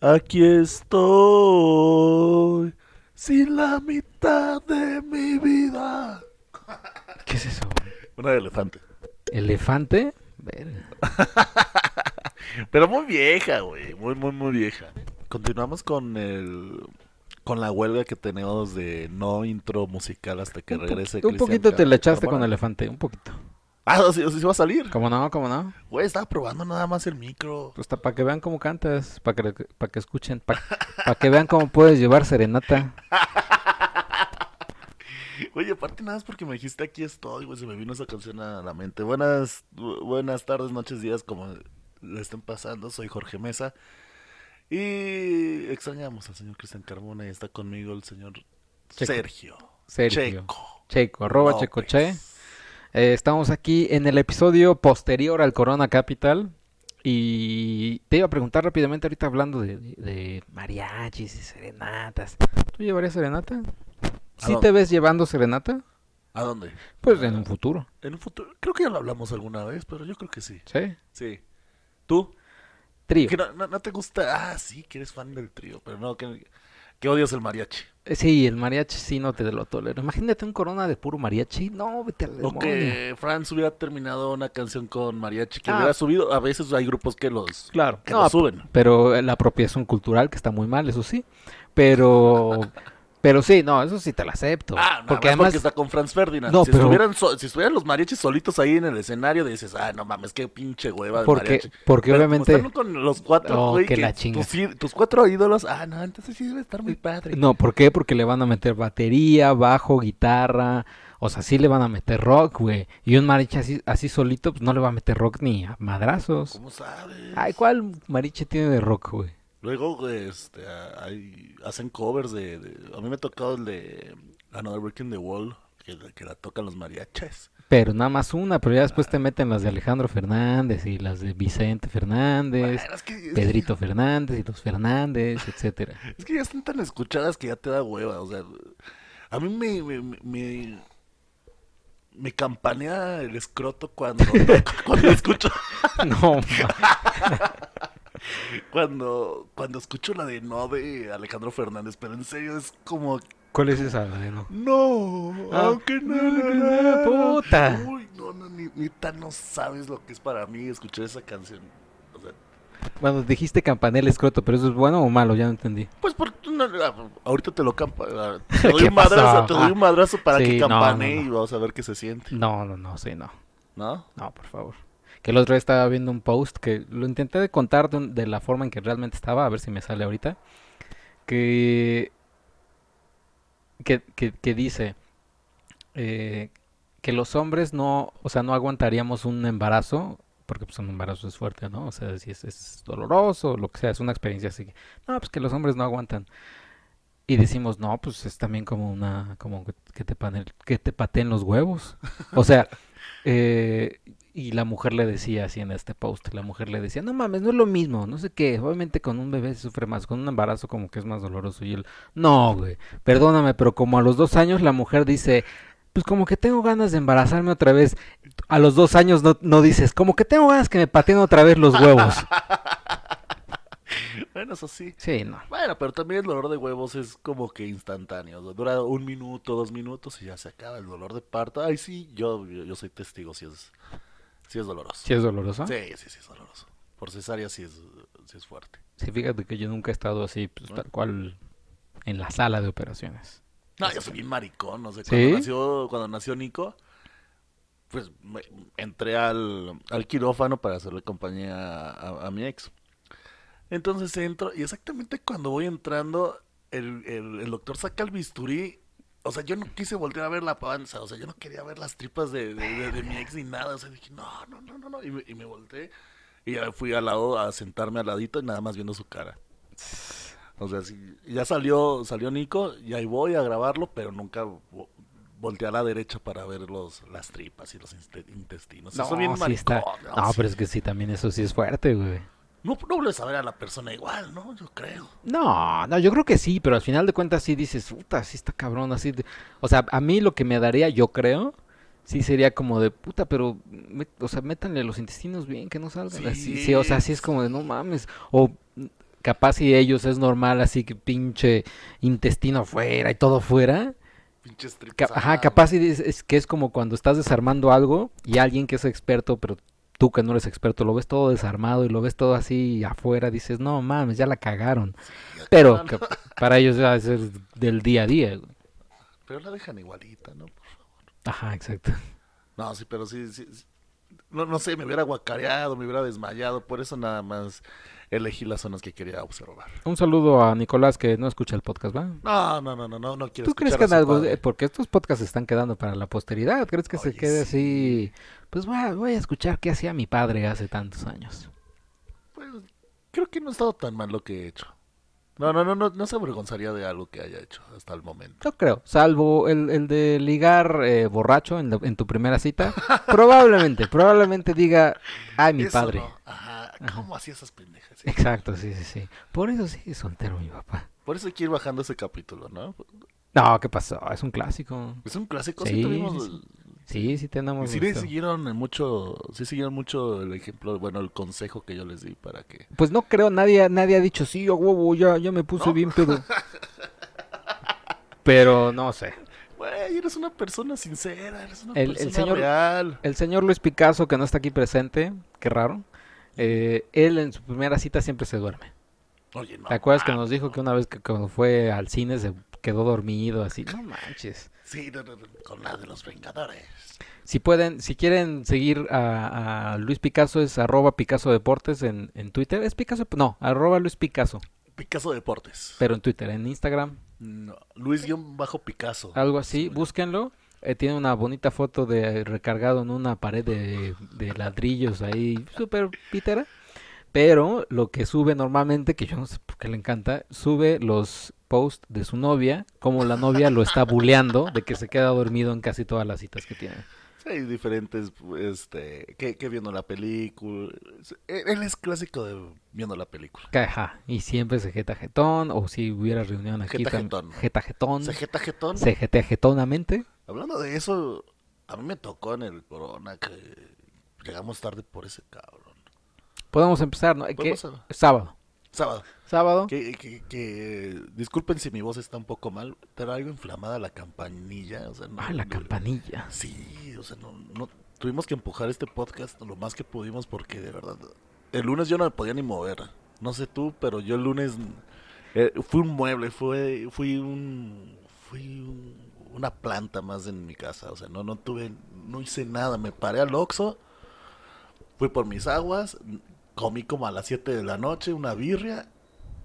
Aquí estoy, sin la mitad de mi vida. ¿Qué es eso? Una de elefante. ¿Elefante? Verga. Pero muy vieja, güey. Muy, muy, muy vieja. Continuamos con el. Con la huelga que tenemos de no intro musical hasta que Un, regrese. un poquito te la echaste con elefante, un poquito. Ah, sí, sí, va a salir. ¿Cómo no? ¿Cómo no? Güey, estaba probando nada más el micro. Pues para que vean cómo cantas, para que, para que escuchen, para que vean cómo puedes llevar serenata. Oye, aparte nada más porque me dijiste aquí estoy, güey, se me vino esa canción a la mente. Buenas, bu- buenas tardes, noches, días, como le estén pasando. Soy Jorge Mesa. Y extrañamos al señor Cristian Carmona y está conmigo el señor Checo. Sergio. Sergio. Checo. Checo, arroba. Checoche. Eh, estamos aquí en el episodio posterior al Corona Capital. Y te iba a preguntar rápidamente ahorita hablando de, de mariachis y serenatas. ¿Tú llevarías serenata? ¿Sí dónde? te ves llevando serenata? ¿A dónde? Pues en un futuro. En un futuro. Creo que ya lo hablamos alguna vez, pero yo creo que sí. ¿Sí? Sí. ¿Tú? Trío. Que no, no- no te gusta. Ah, sí, que eres fan del trío, pero no, que, que odias el mariachi. Eh, Sí, el mariachi sí no te lo tolero. Imagínate un corona de puro mariachi. No, vete al O demonio. que Franz hubiera terminado una canción con mariachi que Ah. hubiera subido. A veces hay grupos que los, Claro. que No, los suben. pero la apropiación cultural, que está muy mal, eso sí. Pero, pero sí, no, eso sí te lo acepto. Ah, no, porque porque además, está con Franz Ferdinand. No, si, pero- estuvieran so- si estuvieran los mariachis solitos ahí en el escenario, dices, ah, no mames, qué pinche hueva de porque, mariachi. porque Pero como obviamente, están con los cuatro, Oh, güey, que que la chinga. tus, tus cuatro ídolos, ah, no, entonces sí debe estar muy padre. no, ¿por qué? Porque le van a meter batería, bajo, guitarra, o sea, sí le van a meter rock, güey. Y un mariachi así, así solito, pues no le va a meter rock ni a madrazos. ¿Cómo sabes? Ay, ¿cuál mariachi tiene de rock, güey? Luego, este, ah, hay- hacen covers de, de- A mí me ha tocado el de Another Brick in the Wall, que, que la tocan los mariachis. Pero nada más una, pero ya después te meten las de Alejandro Fernández y las de Vicente Fernández, Bueno, es que, Pedrito Fernández y los Fernández, etcétera. Es que ya están tan escuchadas que ya te da hueva, o sea, a mí me, me, me, me- me campanea el escroto cuando, cuando escucho, No, cuando, cuando escucho la de no de Alejandro Fernández, pero en serio es como, ¿cuál es esa? La de no? no, Ah, aunque no, no, no, no, no, puta. Uy, no, no, ni, neta, no sabes lo que es para mí escuchar esa canción. O sea, Bueno, dijiste campanel escroto, pero eso es bueno o malo, ya no entendí. pues por, no, ah, ahorita te lo campa, ah, te ¿Qué doy un madrazo, te doy un madrazo para Sí, que no, no. y vamos a ver qué se siente, No, no, no, sí, no. ¿no? No, por favor. El otro día estaba viendo un post que lo intenté de contar de, la forma en que realmente estaba, a ver si me sale ahorita. Que, que, que, dice eh, que los hombres no, o sea, no aguantaríamos un embarazo, porque pues un embarazo es fuerte, ¿no? O sea, si es, es doloroso, lo que sea, es una experiencia así. No, pues que los hombres no aguantan. Y decimos, no, pues es también como una, como que- te, que te pateen los huevos. O sea, eh, y la mujer le decía así en este post, la mujer le decía, no mames, no es lo mismo, no sé qué, obviamente con un bebé se sufre más, con un embarazo como que es más doloroso. Y él, no, güey, perdóname, pero como a los dos años la mujer dice, pues como que tengo ganas de embarazarme otra vez. A los dos años no, no dices, como que tengo ganas que me pateen otra vez los huevos. Bueno, eso sí. Sí, no. Bueno, pero también el dolor de huevos es como que instantáneo. Dura un minuto, dos minutos y ya se acaba el dolor de parto. Ay, sí, yo, yo, yo soy testigo, si es, sí es doloroso. ¿Sí es doloroso? Sí, sí, sí es doloroso. Por cesárea sí es, sí es fuerte. Sí, fíjate que yo nunca he estado así, pues tal cual, en la sala de operaciones. No, yo soy bien maricón, no sé. ¿Sí? Cuando nació, cuando nació Nico, pues me- entré al, al quirófano para hacerle compañía a, a- a mi ex. Entonces entro y exactamente cuando voy entrando, el, el- el doctor saca el bisturí. O sea, yo no quise voltear a ver la panza, o sea, yo no quería ver las tripas de, de- de- de mi ex ni nada. O sea, dije, no, no, no, no, no. Y me, y me volteé y ya fui al lado a sentarme al ladito y nada más viendo su cara. O sea, sí, ya salió, salió Nico y ahí voy a grabarlo, pero nunca vo- volteé a la derecha para ver los, las tripas y los intestinos. No, Eso bien sí está. ¿no? No, Sí. pero es que sí, también eso sí es fuerte, güey. No, no vuelves a ver a la persona igual, ¿no? Yo creo. No, no, yo creo que sí, pero al final de cuentas sí dices, puta, sí está cabrón, así. de- O sea, a mí lo que me daría, yo creo, sí sería como de puta, pero, me- o sea, métanle los intestinos bien, que no salgan Sí. así. Sí, o sea, sí es como de no mames. O capaz y ellos es normal, así que pinche intestino afuera y todo afuera. Pinches tripas. Ca- Ajá, capaz y es, es que es como cuando estás desarmando algo y alguien que es experto, pero tú que no eres experto, lo ves todo desarmado y lo ves todo así afuera, dices, no mames, ya la cagaron. Pero que para ellos ya es el del día a día. güey. Pero la dejan igualita, ¿no? Ajá, exacto. No, sí, pero sí, sí. sí. No, no sé, me hubiera guacareado, me hubiera desmayado. Por eso nada más elegí las zonas que quería observar. Un saludo a Nicolás que no escucha el podcast, ¿va? No, no, no, no, no, no quiero ¿Tú crees que algo, porque estos podcasts se están quedando para la posteridad, ¿crees que se quede sí. así? Pues voy a, voy a escuchar qué hacía mi padre hace tantos años. Pues, creo que no ha estado tan mal lo que he hecho. No, no, no, no, no se avergonzaría de algo que haya hecho hasta el momento. Yo creo, salvo el, el de ligar eh, borracho en, la- en tu primera cita, probablemente, probablemente diga, ay, mi Eso padre. no. Ajá, ¿cómo hacía esas pendejas? Exacto, sí, sí, sí. Por eso sí, es soltero mi papá. Por eso hay que ir bajando ese capítulo, ¿no? No, ¿qué pasó? Es un clásico. Es un clásico, sí, Sí, tuvimos... sí, Sí, sí tenemos... Sí le esto. siguieron mucho, sí siguieron mucho el ejemplo, bueno, el consejo que yo les di para que... Pues no creo, nadie, nadie ha dicho, sí, a huevo, ya, ya me puse ¿No? bien pedo. Pero no sé. Güey, eres una persona sincera, eres una El- el persona señor- real. El señor Luis Picasso, que no está aquí presente, qué raro, eh, él en su primera cita siempre se duerme. Oye, no. ¿Te acuerdas que nos dijo que una vez que cuando fue al cine se quedó dormido así? No manches. Sí, no, no, no, con la de los Vengadores. Si pueden, si quieren seguir a, a Luis Picasso es arroba Picasso Deportes en, en Twitter. ¿Es Picasso? No, arroba Luis Picasso, Picasso Deportes. pero en Twitter, en Instagram, No, Luis-Picasso. algo así, Sí, búsquenlo. Eh, tiene una bonita foto de recargado en una pared de, de ladrillos ahí, súper pitera. Pero lo que sube normalmente, que yo no sé por qué le encanta, sube los posts de su novia, como la novia lo está buleando de que se queda dormido en casi todas las citas que tiene. Sí, hay diferentes, este, que, que viendo la película. Él es clásico de viendo la película. Ajá, y siempre se jeta jetón, o si hubiera reunión aquí Jeta jetón. Jeta jetón. Se jeta jetón. Se jetea jetonamente. Hablando de eso, a mí me tocó en el Corona que llegamos tarde por ese cabrón. Podemos empezar, ¿no? Podemos a- Sábado. Sábado. Sábado. Que, que, que- disculpen si mi voz está un poco mal, pero algo inflamada la campanilla. O sea, no, Ah, la no- campanilla. Sí, o sea, no, no tuvimos que empujar este podcast lo más que pudimos porque de verdad el lunes yo no me podía ni mover. No sé tú, pero yo el lunes eh, fui un mueble, fue fui un fui un- una planta más en mi casa, o sea, no no tuve no hice nada, me paré al Oxxo, fui por mis aguas, comí como a las 7 de la noche una birria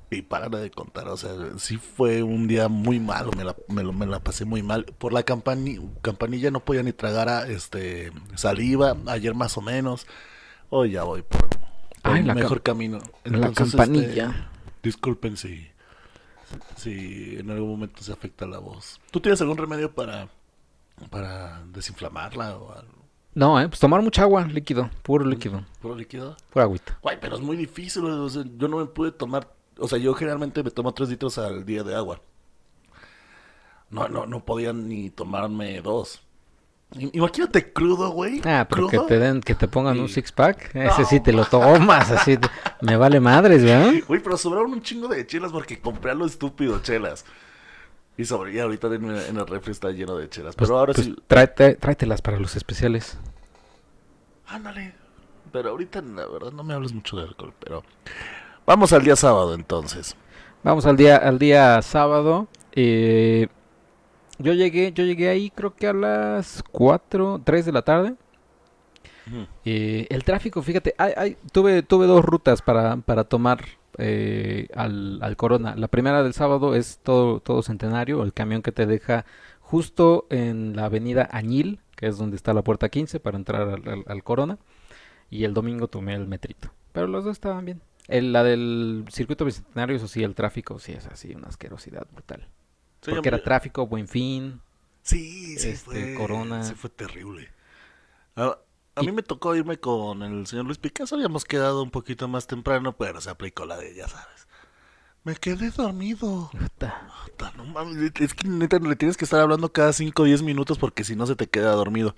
y para de contar, o sea, sí fue un día muy malo, me la, me, lo- me la pasé muy mal. Por la campani- campanilla no podía ni tragar a, este saliva, ayer más o menos. Hoy ya voy por, por Ay, un mejor cam- camino. la Entonces, campanilla. este, disculpen si, si en algún momento se afecta la voz. ¿Tú tienes algún remedio para, para desinflamarla o algo? No, eh, pues tomar mucha agua, líquido, puro líquido, ¿Puro líquido? pura agüita. Guay, pero es muy difícil. o sea, yo no me pude tomar. O sea, yo generalmente me tomo tres litros al día de agua. No, no, no podía ni tomarme dos. Imagínate crudo, güey. Ah, pero que te den, que te pongan un six pack, ese No, sí te lo tomas, así, te- me vale madres, ¿verdad? Güey, pero sobraron un chingo de chelas porque compré a lo estúpido chelas. Y sobre, y ahorita en, en el refri está lleno de chelas. Pues, pero ahora pues sí. tráete- tráetelas para los especiales. Ándale. Pero ahorita, la verdad, no me hables mucho de alcohol. Pero vamos al día sábado entonces. Vamos al día, al día sábado. eh, yo llegué, yo llegué ahí creo que a las 4, 3 de la tarde. Eh, el tráfico, fíjate, hay- hay- tuve, tuve dos rutas para, para tomar eh, al, al Corona. La primera del sábado es todo, todo Centenario, el camión que te deja justo en la avenida Añil, que es donde está la puerta 15 para entrar al, al- al Corona. Y el domingo tomé el metrito. Pero los dos estaban bien. El- la del circuito bicentenario, eso sí, el tráfico sí es así, una asquerosidad brutal. Sí, Porque era tráfico, buen fin. Sí, sí Este, fue. Corona. Sí fue terrible. A, a mí me tocó irme con el señor Luis Picasso. Habíamos quedado un poquito más temprano, pero se aplicó la de, ya sabes. Me quedé dormido. Puta. Puta, no mames, es que neta le tienes que estar hablando cada 5 o 10 minutos porque si no se te queda dormido.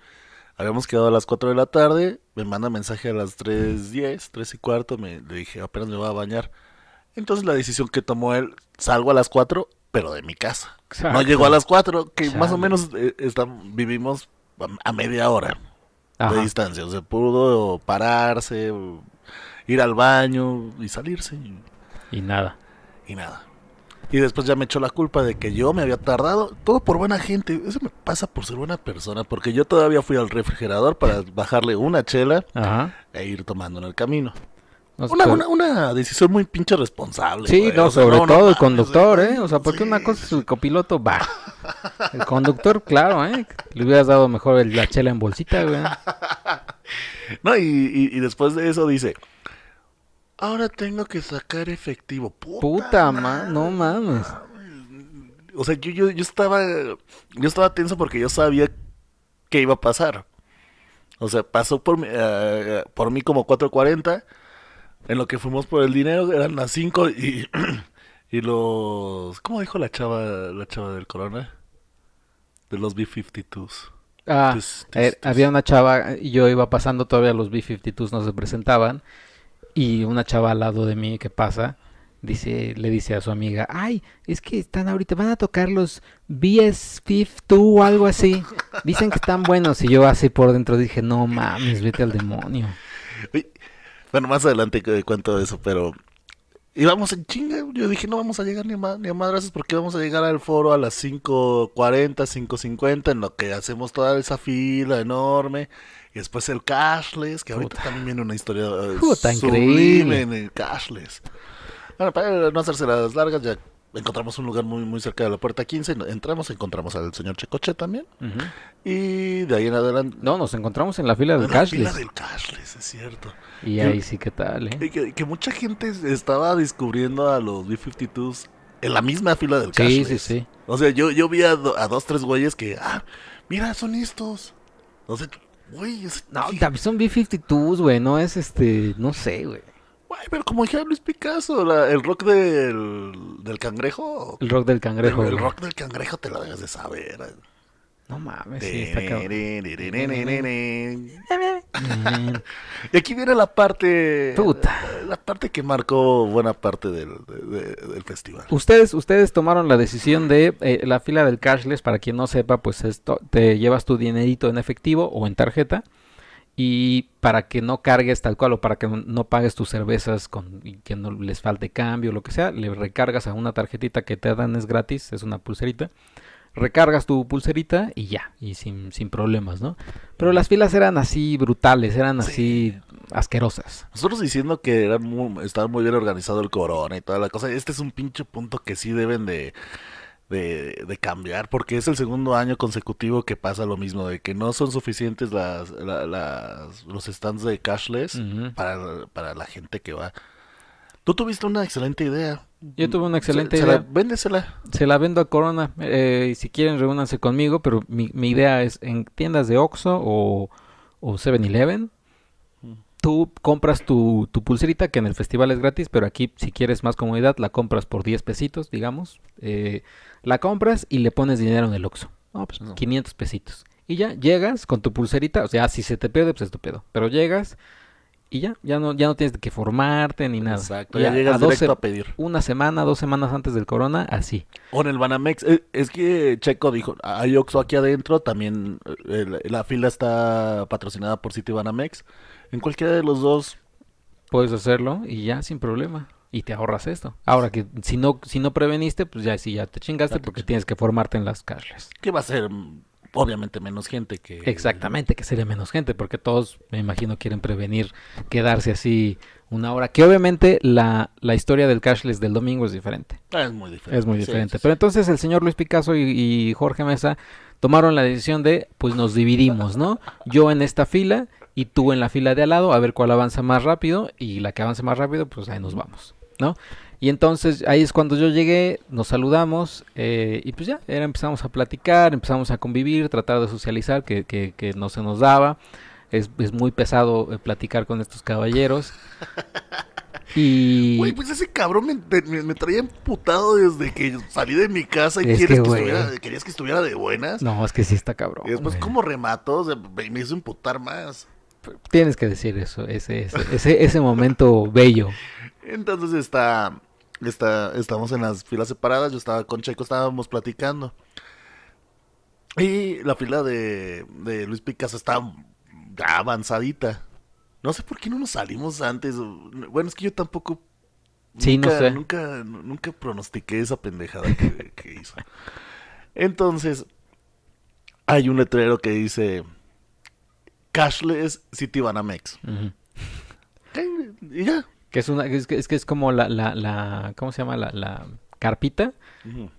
Habíamos quedado a las 4 de la tarde, me manda mensaje a las 3.10, 3 y cuarto, me, le dije apenas me voy a bañar. Entonces la decisión que tomó él, salgo a las 4, pero de mi casa. No llegó a las 4, que más o menos eh, estam- vivimos a- a media hora de distancia. O sea, pudo pararse, ir al baño y salirse y, Y nada. y nada. Y después ya me echó la culpa de que yo me había tardado. Todo por buena gente. Eso me pasa por ser buena persona. Porque yo todavía fui al refrigerador para bajarle una chela Ajá. e ir tomando en el camino. No, Una, una, una decisión muy pinche responsable. Sí, güey. no, O sea, sobre no, no todo el conductor. ¿eh? O sea, porque una cosa es el copiloto, va. El conductor, claro, ¿eh? Le hubieras dado mejor el- la chela en bolsita, güey. No, y, y- y después de eso dice, ahora tengo que sacar efectivo. Puta, Puta, no mames. O sea, yo, yo, yo estaba, yo estaba tenso porque yo sabía que iba a pasar. O sea, pasó por eh, por mí como 4.40. En lo que fuimos por el dinero eran las 5 y, y los... ¿Cómo dijo la chava, la chava del corona? De los B-52s. Ah, eh, había una chava, yo iba pasando, todavía los B-52s no se presentaban, y una chava al lado de mí que pasa, dice, le dice a su amiga, ay, es que están ahorita, van a tocar los BS52 o algo así, dicen que están buenos, y yo así por dentro dije, no mames, vete al demonio. Bueno, más adelante cuento eso, pero íbamos en chinga. Yo dije, no vamos a llegar ni a, ma- ni a madrazos porque vamos a llegar al foro a las 5.40, 5.50, en lo que hacemos toda esa fila enorme. Y después el cashless, que ahorita Puta. también viene una historia eh, Puta, sublime increíble. en el cashless. Bueno, para no hacerse las largas, ya encontramos un lugar muy, muy cerca de la puerta 15. Entramos, encontramos al señor Checoche también. Y de ahí en adelante... No, nos encontramos en la fila del en la fila del cashless, es cierto. y ahí sí que tal, ¿eh? Que, que mucha gente estaba descubriendo a los B-52s en la misma fila del Sí, cashless. sí, sí. O sea, yo, yo vi a, do- a dos, tres güeyes que, ah, mira, son estos. O sea, güey, es- No, son B-52s, güey, no es este, no sé, güey. Güey, pero como dijera Luis Picasso, la- el rock del, del cangrejo. El rock del cangrejo. el, rock del cangrejo te lo debes de saber. No mames, sí, está cabrón. Y aquí viene la parte. Puta. La parte que marcó buena parte del, de- de- del festival. Ustedes, ustedes tomaron la decisión de eh, la fila del cashless, para quien no sepa, pues esto, te llevas tu dinerito en efectivo o en tarjeta y para que no cargues tal cual o para que no- pagues tus cervezas con y que no les falte cambio lo que sea, le recargas a una tarjetita que te dan es gratis, es una pulserita. Recargas tu pulserita y ya, y sin, sin problemas, ¿no? Pero las filas eran así brutales, eran así asquerosas. Nosotros diciendo que era muy, estaba muy bien organizado el corona y toda la cosa. Este es un pinche punto que sí deben de, de, de cambiar porque es el segundo año consecutivo que pasa lo mismo, de que no son suficientes las, la- las- los stands de cashless para, para la gente que va. Tú tuviste una excelente idea. Yo tuve una excelente Se- se idea. la- véndesela. Se la vendo a Corona. eh, y si quieren, reúnanse conmigo. Pero mi, mi idea es en tiendas de Oxxo o, o 7-Eleven. Tú compras tu, tu pulserita, que en el festival es gratis, pero aquí, si quieres más comodidad, la compras por 10 pesitos, digamos. eh, la compras y le pones dinero en el Oxxo. No, pues No. 500 pesitos. Y ya llegas con tu pulserita. O sea, si se te pierde, pues es tu pedo. Pero llegas y ya, ya no, ya no tienes que formarte ni nada. Exacto, ya llegas a 12 directo a pedir. una semana, dos semanas antes del corona, así. O en el Banamex. Eh, Es que Checo dijo, hay Oxxo aquí adentro, también eh, el- la fila está patrocinada por City Banamex. En cualquiera de los dos, Puedes hacerlo y ya sin problema. Y te ahorras esto. Ahora que si no, si no preveniste, pues ya sí, ya te chingaste Ya te porque chingaste. tienes que formarte en las cashless. que va a ser mm, obviamente menos gente que... Exactamente, que sería menos gente, porque todos, me imagino, quieren prevenir quedarse así una hora. Que obviamente la, la historia del cashless del domingo es diferente. Ah, es muy diferente. Es muy Sí, diferente. sí, Pero entonces el señor Luis Picasso y, y Jorge Mesa tomaron la decisión de, pues nos dividimos, ¿no? Yo en esta fila y tú en la fila de al lado, a ver cuál avanza más rápido y la que avance más rápido, pues ahí nos vamos, ¿no? Y entonces ahí es cuando yo llegué, nos saludamos eh, y pues ya, era, empezamos a platicar, empezamos a convivir, tratar de socializar, que, que, que no se nos daba. Es, es muy pesado eh, platicar con estos caballeros. Y... Güey, pues ese cabrón me, me- me traía emputado desde que salí de mi casa y Es quieres que, que, güey. estuviera, querías que estuviera de buenas. No, es que sí está cabrón. y después, güey. ¿cómo remató? O sea, me hizo emputar más. Tienes que decir eso, ese, ese, ese, ese momento bello. Entonces está Está, estamos en las filas separadas, yo estaba con Checo, estábamos platicando. Y la fila de, de Luis Picasso está ya avanzadita. No sé por qué no nos salimos antes. Bueno, es que yo tampoco Sí, nunca, no sé. Nunca, nunca pronostiqué esa pendejada que, que hizo. Entonces, hay un letrero que dice Cashless City Banamex. Ujú. Y ya. Que es una, es que es, que es como la, la, la, ¿cómo se llama? La, la carpita.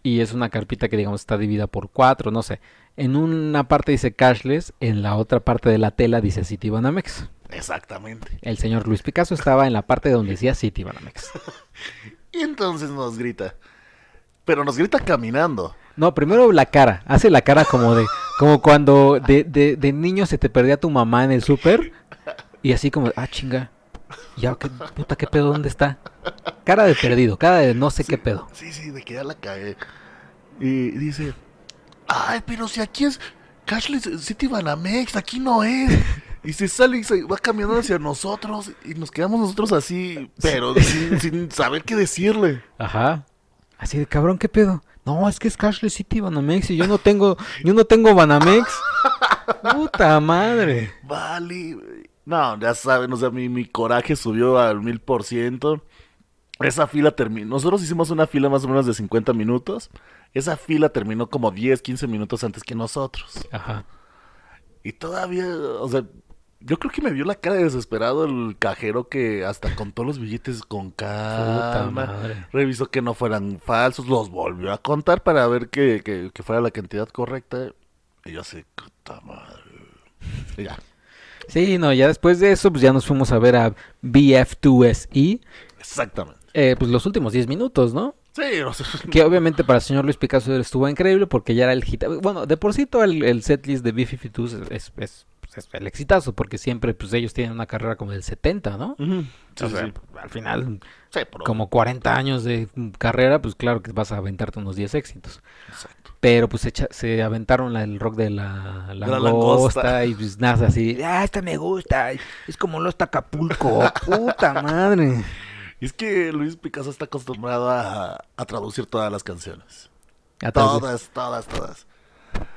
Y es una carpita que digamos está dividida por cuatro, no sé. En una parte dice cashless, en la otra parte de la tela dice Citibanamex. Exactamente. El señor Luis Picasso estaba en la parte donde decía Citibanamex. Y entonces nos grita. Pero nos grita caminando. No, primero la cara. Hace la cara como de, como cuando de, de, de niño se te perdía tu mamá en el súper. Y así como, ah, chinga. Ya, qué puta, qué pedo, ¿dónde está? Cara de perdido, cara de no sé qué pedo. Sí, sí, de que ya la cagué. Y dice, ay, pero si aquí es Cashless City Banamex, aquí no es. Y se sale y se va caminando hacia nosotros y nos quedamos nosotros así, pero sin, sin saber qué decirle. Ajá. Así de cabrón, ¿qué pedo? No, es que es Cashless City Banamex y yo no tengo, yo no tengo Banamex. Puta madre. Vale. No, ya saben, o sea, mi, mi coraje subió al mil por ciento. Esa fila terminó. Nosotros hicimos una fila más o menos de 50 minutos. Esa fila terminó como 10, 15 minutos antes que nosotros. Ajá. Y todavía, o sea, yo creo que me vio la cara de desesperado el cajero que hasta contó los billetes con calma. madre. Revisó que no fueran falsos, los volvió a contar para ver que, que, que fuera la cantidad correcta. Y yo así, puta madre. Y ya, Sí, no, ya después de eso, pues ya nos fuimos a ver a BF2SE. exactamente. Eh, pues los últimos 10 minutos, ¿no? Sí, o sea, Que obviamente para el señor Luis Picasso estuvo increíble porque ya era el hit. Bueno, de por sí todo el, el setlist de B-52 es, es, es- pues, es el exitazo porque siempre pues ellos tienen una carrera como del 70, ¿no? Sí, O sea, sí. al final, Sí, pero- como 40 años de carrera, pues claro que vas a aventarte unos 10 éxitos. Exacto. Pero pues echa- se aventaron la- el rock de la langosta, langosta. y pues nada así, ah, esta me gusta, es como los Acapulco, puta madre. Es que Luis Picasso está acostumbrado a, a traducir todas las canciones. Todas, todas, todas.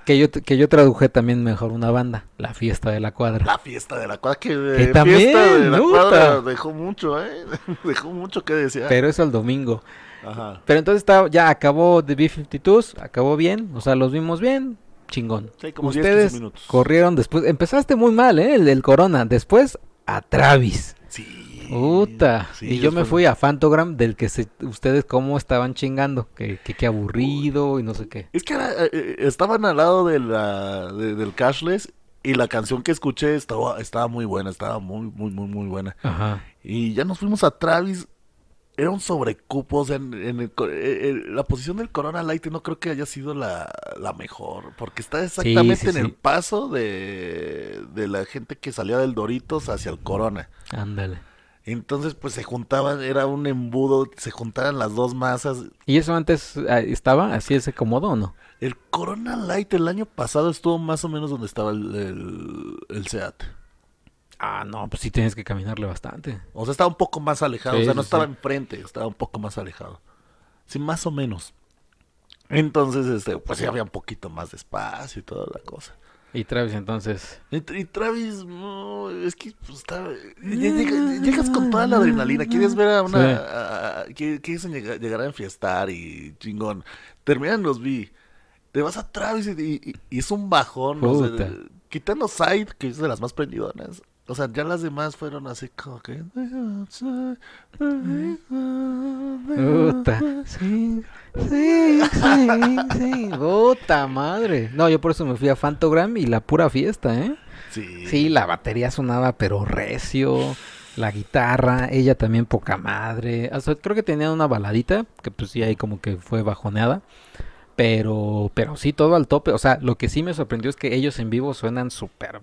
Que yo, que yo traduje también mejor una banda, La Fiesta de la Cuadra. La fiesta de la cuadra, que, Que de también, fiesta de la cuadra dejó mucho, ¿eh? Dejó mucho que desear. Pero eso el domingo. Ajá. Pero entonces está, ya acabó The B-52s, acabó bien, o sea, los vimos bien, chingón. Sí, como 10, Ustedes 15 minutos. corrieron después, empezaste muy mal, ¿eh? El del Corona, después a Travis. Sí. Puta. Sí, y yo me fui a Fantogram del que se, ustedes cómo estaban chingando, que, que qué aburrido y no sé qué. Es que era, eh, eh, estaban al lado de la, de- del cashless y la canción que escuché estaba, estaba muy buena, estaba muy, muy, muy, muy buena. Ajá. Y ya nos fuimos a Travis. Era un sobrecupo, o sea, en, en el eh, la posición del Corona Light no creo que haya sido la, la mejor, porque está exactamente sí, en sí. el paso de, de la gente que salía del Doritos hacia el Corona. Ándale. Entonces, pues se juntaban, era un embudo, se juntaban las dos masas. ¿Y eso antes ah, estaba así ese cómodo o no? El Corona Light el año pasado estuvo más o menos donde estaba el, el, el Seat. Ah, no, pues sí tienes que caminarle bastante. O sea, estaba un poco más alejado. Sí, o sea, no estaba sí. enfrente, estaba un poco más alejado. Sí, más o menos. Entonces, este, pues sí había un poquito más de espacio y toda la cosa. Y Travis entonces... Y, y Travis, no, es que pues, está, llegas con toda la adrenalina. Quieres ver a una. Sí. a- a- que- quieres llegar, llegar a enfiestar y chingón. Terminan los vi. Te vas a Travis y, y- y es un bajón. o sea, Puta. quitando Side, que es de las más prendidonas. O sea, ya las demás fueron así como que. Puta. Sí, sí, sí, sí. Puta madre. No, yo por eso me fui a Fantogram y la pura fiesta, ¿eh? Sí. Sí, la batería sonaba pero recio. La guitarra, ella también poca madre. O sea, creo que tenía una baladita que pues sí ahí como que fue bajoneada. Pero, pero sí, todo al tope. O sea, lo que sí me sorprendió es que ellos en vivo suenan súper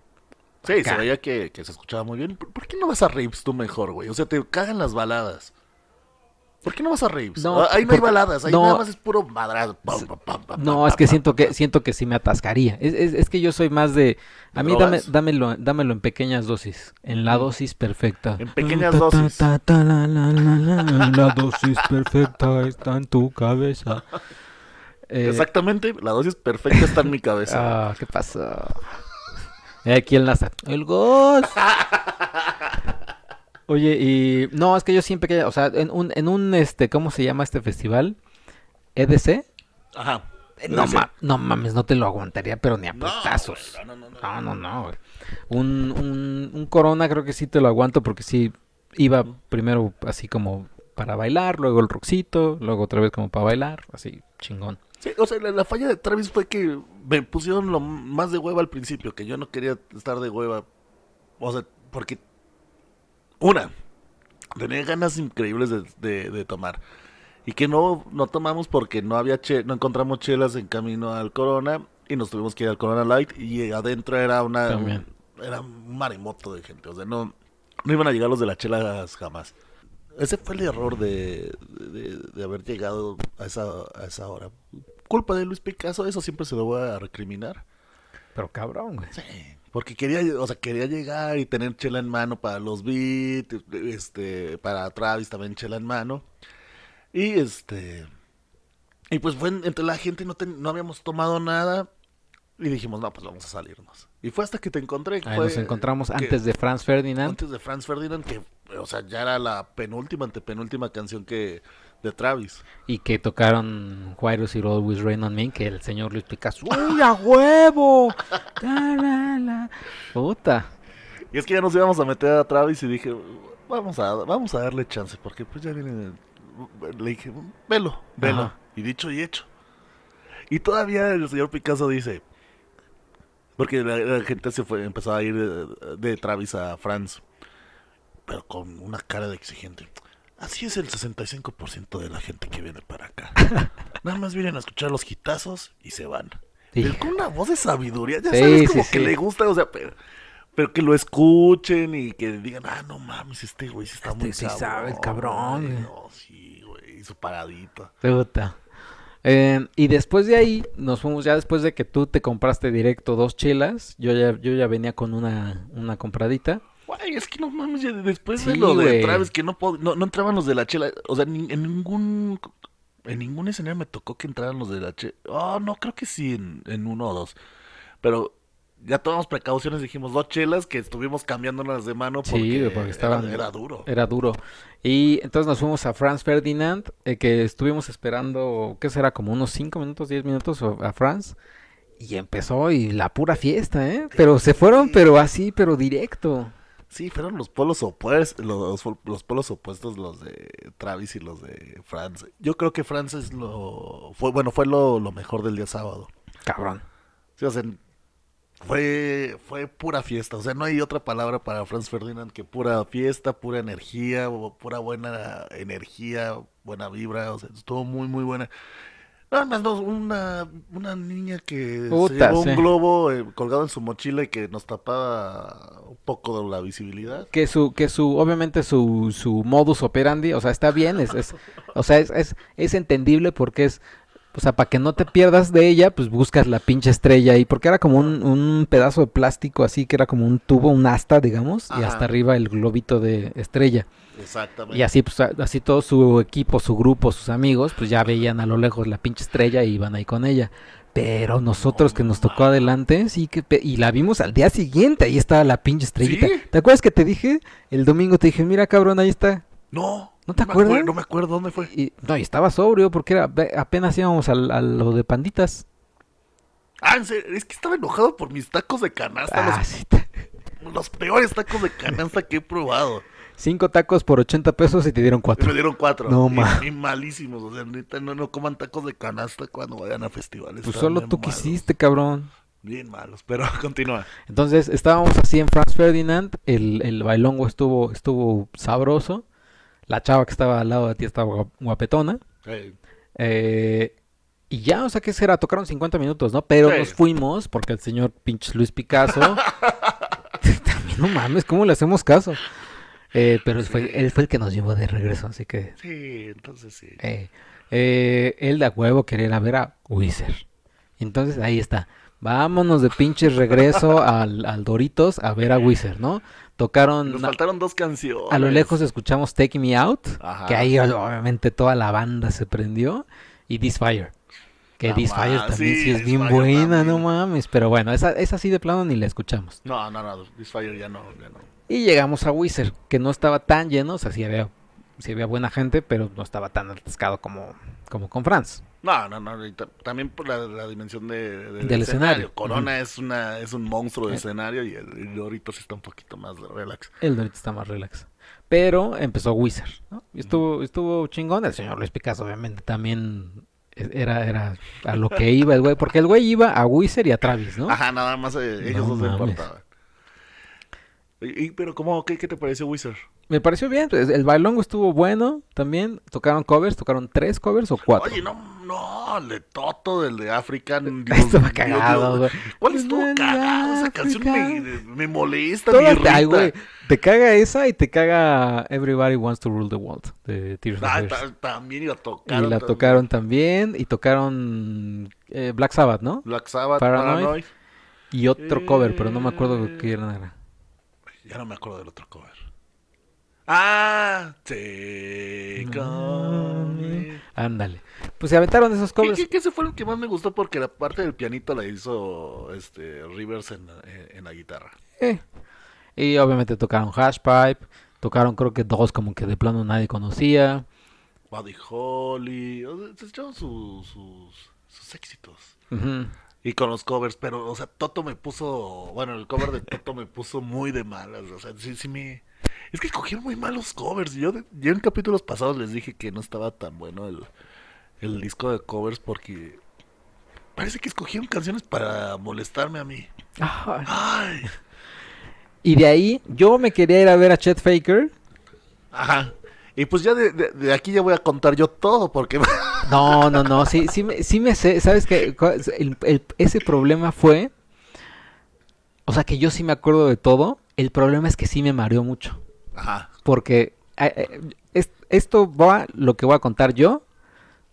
Sí, se Acá. veía que, que se escuchaba muy bien. ¿Por, por qué no vas a Raves tú mejor, güey? O sea, te cagan las baladas. ¿Por qué no vas a raves? No, Ah, ahí no hay baladas, ahí no. nada más es puro madrazo. No, es que siento que siento que sí me atascaría. Es, es, es que yo soy más de a mí dame, dámelo, dámelo en pequeñas dosis, en la dosis perfecta. En pequeñas dosis. ta, la, dosis perfecta está en tu cabeza. Exactamente, la dosis perfecta está en mi cabeza. Ah, ¿qué pasó? Eh, Aquí el NASA. El gas. Oye, y no, es que yo siempre que, o sea, en un, en un, este, ¿cómo se llama este festival? EDC. Ajá. Eh, No, Ese. ma- no mames, no te lo aguantaría, pero ni a No, putazos. no, no, no, No, no, no, güey. Un, un, un Corona creo que sí te lo aguanto porque sí iba primero así como para bailar, luego el roxito, luego otra vez como para bailar, así chingón. Sí, o sea, la, la falla de Travis fue que me pusieron lo más de hueva al principio, que yo no quería estar de hueva. O sea, porque. Una, tenía ganas increíbles de, de- de tomar. Y que no, no tomamos porque no había che- no encontramos chelas en camino al Corona y nos tuvimos que ir al Corona Light y adentro era una También. era un maremoto de gente, o sea, no no iban a llegar los de las chelas jamás. Ese fue el error de, de, de haber llegado a esa, a esa hora. Culpa de Luis Picasso, eso siempre se lo voy a recriminar. Pero cabrón, güey. Sí, porque quería, o sea, quería llegar y tener chela en mano para los beats, este, para Travis también chela en mano. Y este, y pues fue en- entre la gente, no, ten- no habíamos tomado nada y dijimos, no, pues vamos a salirnos. Y fue hasta que te encontré. Ahí fue nos encontramos que- antes de Franz Ferdinand. antes de Franz Ferdinand, que, o sea, ya era la penúltima, antepenúltima canción que de Travis. Y que tocaron Why Does It Always Rain on Me, que el señor Luis Picasso. ¡Uy, a huevo! Puta. Y es que ya nos íbamos a meter a Travis y dije, vamos a, vamos a darle chance, porque pues ya viene. Le dije, velo, velo. Ajá. Y dicho y hecho. Y todavía el señor Picasso dice, porque la, la gente se fue, empezó a ir de, de Travis a Franz, pero con una cara de exigente. Así es el 65% de la gente que viene para acá. Nada más vienen a escuchar los hitazos y se van. Sí. Pero con una voz de sabiduría, ya Sí, sabes, como sí, que le gusta, o sea, pero, pero que lo escuchen y que digan, ah, no mames, este güey está Este muy sí sabe, el cabrón, güey". güey. No, sí, güey, su paradita. Puta. Eh, y después de ahí, nos fuimos ya después de que tú te compraste directo dos chelas. Yo ya, yo ya venía con una, una compradita. Güey, es que no mames, ya después de Sí, lo de güey. Travis, que no, no, no entraban los de la chela, o sea, ni- en ningún, en ningún escenario me tocó que entraran los de la chela. Oh, no, creo que sí, en, en uno o dos. Pero ya tomamos precauciones, dijimos dos chelas que estuvimos cambiándolas de mano Sí, porque, güey, porque estaban- era, era duro. Era duro. Y entonces nos fuimos a Franz Ferdinand, eh, que estuvimos esperando, ¿qué será? Como unos 5 minutos, 10 minutos a a Franz. Y empezó y la pura fiesta, ¿eh? Pero se fueron, pero así, pero directo. Sí, fueron los polos opuestos, los, los polos opuestos, los de Travis y los de Franz. Yo creo que Franz es lo, fue, bueno, fue lo, lo mejor del día sábado. Cabrón. Sí, o sea, fue, fue pura fiesta. O sea, no hay otra palabra para Franz Ferdinand que pura fiesta, pura energía, pura buena energía, buena vibra. O sea, estuvo muy, muy buena. Nada más no, una, una niña que se Puta, llevó sí. un globo eh, colgado en su mochila y que nos tapaba un poco de la visibilidad. Que su, que su, obviamente su, su modus operandi, o sea, está bien, es, es, o sea, es, es, es entendible porque es, o sea, para que no te pierdas de ella, pues buscas la pinche estrella ahí, porque era como un, un pedazo de plástico así, que era como un tubo, un asta, digamos, y hasta arriba el globito de estrella. Exactamente. Y así, pues, a- así todo su equipo, su grupo, sus amigos, pues ya veían a lo lejos la pinche estrella y iban ahí con ella. Pero nosotros que nos tocó adelante, sí que... pe- Y la vimos al día siguiente, ahí estaba la pinche estrellita. ¿Sí? ¿Te acuerdas que te dije? El domingo te dije, mira cabrón, ahí está. No. ¿No te acuerdas? acuer- no me acuerdo dónde fue. Y, no, y estaba sobrio porque era, apenas íbamos al- a, lo de panditas. Ah, es que estaba enojado por mis tacos de canasta. Ah, sí. te- Los, los peores tacos de canasta que he probado. Cinco tacos por 80 pesos y te dieron Y cuatro. me dieron cuatro. No, y, ma. y malísimos. O sea, no, no coman tacos de canasta cuando vayan a festivales. Pues solo tú malos, quisiste, cabrón. Bien malos, pero continúa. Entonces estábamos así en Franz Ferdinand, el, el bailongo estuvo, estuvo sabroso, la chava que estaba al lado de ti estaba guap- guapetona, Eh, eh, y ya, o sea, ¿qué será? Tocaron 50 minutos, ¿no? Pero nos fuimos porque el señor pinche Luis Picasso, también no mames, ¿cómo le hacemos caso? Eh, pero él fue, él fue el que nos llevó de regreso, así que... Sí, entonces sí. eh, eh, él de huevo quería ir a ver a Wizard. Entonces ahí está. Vámonos de pinches regreso al, al Doritos a ver a Wizard, ¿no? Tocaron... Nos faltaron dos canciones. A lo lejos escuchamos Take Me Out, Ajá. que ahí obviamente toda la banda se prendió, y This Fire. Que This Fire también sí, sí, es bien buena, también. no mames. Pero bueno, esa, esa sí de plano ni la escuchamos. No, no, no. This Fire ya no, ya no. Y llegamos a Wizard, que no estaba tan lleno, o sea, sí había, sí había buena gente, pero no estaba tan atascado como, como con Franz. No, no, no. También por la, la dimensión de, de- Del escenario. Corona es una es un monstruo de Eh. escenario y el, el Doritos está un poquito más relax. El Doritos está más relax. Pero empezó Wizard, ¿no? Y estuvo, estuvo chingón. El señor Luis Picasso, obviamente, también e- era, era a lo que iba el güey. Porque el güey iba a Wizard y a Travis, ¿no? Ajá, nada más eh, ellos No dos se importaban. Y, y- pero cómo, qué, qué te pareció Wizard? Me pareció bien. pues, El bailongo estuvo bueno también. Tocaron covers, tocaron tres covers o cuatro. Oye, no, no, el de Toto, del de African. Dios, cagado, güey. ¿Cuál estuvo El cagado? Esa canción me, me molesta, Todas ay, güey, te caga esa y te caga Everybody Wants to Rule the World de Tears Ah, también iba a Y tocar. la tocaron también y tocaron eh, Black Sabbath, ¿no? Black Sabbath, Paranoid. Paranoid. Y otro cover, pero no me acuerdo qué era. Ya no me acuerdo del otro cover. Ah, Take on me. Ándale. Pues se aventaron esos ¿Qué, covers. qué- qué ese fue el que más me gustó? Porque la parte del pianito la hizo este Rivers en, en- en la guitarra. Eh. Y obviamente tocaron Hash Pipe. Tocaron creo que dos como que de plano nadie conocía. Buddy Holly. o sea, Se echaron sus, sus, sus éxitos. Ujú. Y con los covers, pero, o sea, Toto me puso. Bueno, el cover de Toto me puso muy de malas. O sea, sí, sí me. Es que escogieron muy malos covers. Yo, yo en capítulos pasados les dije que no estaba tan bueno el, el disco de covers porque. Parece que escogieron canciones para molestarme a mí. Ay. ¡Ay! Y de ahí yo me quería ir a ver a Chet Faker. Ajá. Y pues ya de, de- de aquí ya voy a contar yo todo porque. No, no, no, sí, sí me, sí me sé, ¿sabes qué? Cu- El- el- ese problema fue, o sea que yo sí me acuerdo de todo, el problema es que sí me mareó mucho, Ajá. porque eh, eh, es- esto va, lo que voy a contar yo,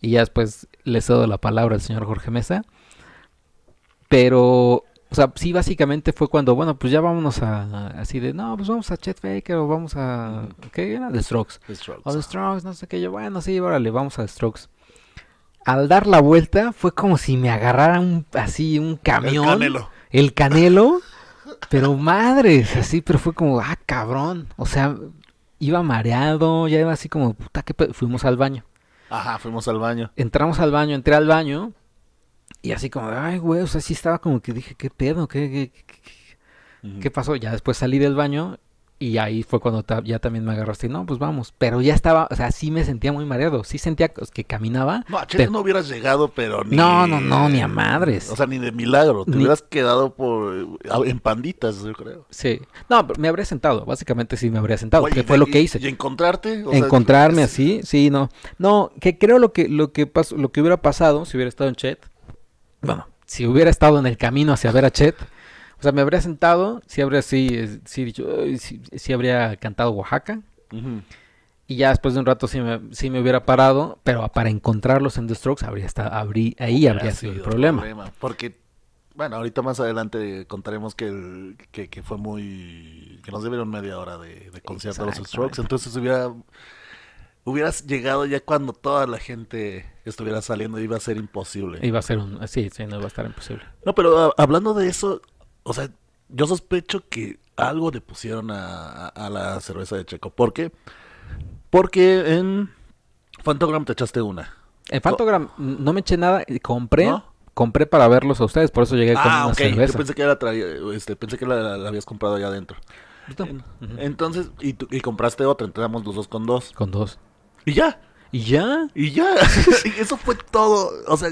y ya después le cedo la palabra al señor Jorge Mesa, pero, o sea, sí básicamente fue cuando, bueno, pues ya vámonos a, así de, no, pues vamos a Chet Faker o vamos a, ¿qué era? The Strokes. The Strokes. O The Strokes, no sé qué. Yo, bueno, sí, órale, vamos a The Strokes. Al dar la vuelta, fue como si me agarrara un, así un El camión. Canelo. El canelo. pero madres, así, pero fue como, ah, cabrón. O sea, iba mareado, ya iba así como, puta, que fuimos al baño. Ajá, fuimos al baño. Entramos al baño, entré al baño. Y así como, ay, güey, o sea, sí estaba como que dije, ¿qué pedo? ¿Qué, qué, qué- qué-. ¿Qué pasó? Ya después salí del baño y ahí fue cuando ta- ya también me agarraste. No, pues vamos. Pero ya estaba, o sea, sí me sentía muy mareado. Sí sentía que caminaba. No, a Chile pero- no hubieras llegado, pero ni... No, no, no, ni a madres. O sea, ni de milagro. Te Ni- hubieras quedado por... En panditas, yo creo. Sí. No, pero me habría sentado. Básicamente sí me habría sentado. Oye, que fue lo que hice. Y encontrarte. o Encontrarme así, sí, no. No, que creo lo que, lo que pasó, lo que hubiera pasado si hubiera estado en Chet. Bueno, si hubiera estado en el camino hacia ver a Chet. O sea, me habría sentado, sí habría sí, sí dicho, sí, sí habría cantado Oaxaca. Y ya después de un rato sí me, sí me hubiera parado, pero para encontrarlos en The Strokes habría estado, habrí- ahí habría sido el problema. Porque, bueno, ahorita más adelante contaremos que, el- que, que fue muy... Que nos dieron media hora de, de concierto a los. Strokes. Entonces hubiera... Hubieras llegado ya cuando toda la gente estuviera saliendo iba a ser imposible. Iba a ser un, sí, sí, no iba a estar imposible. No, pero ah, hablando de eso, o sea, yo sospecho que algo le pusieron a, a- a la cerveza de Checo. ¿Por qué? Porque en Fantogram te echaste una. En Fantogram no me eché nada, y compré, ¿No? compré para verlos a ustedes, por eso llegué con Ah, una ok. Yo cerveza. pensé que la traía, este, pensé que la, la habías comprado allá adentro. Entonces, y, tú- y compraste otra, entramos los dos con dos. Con dos. Y ya, ¿Y ya? y ya. y eso fue todo. O sea,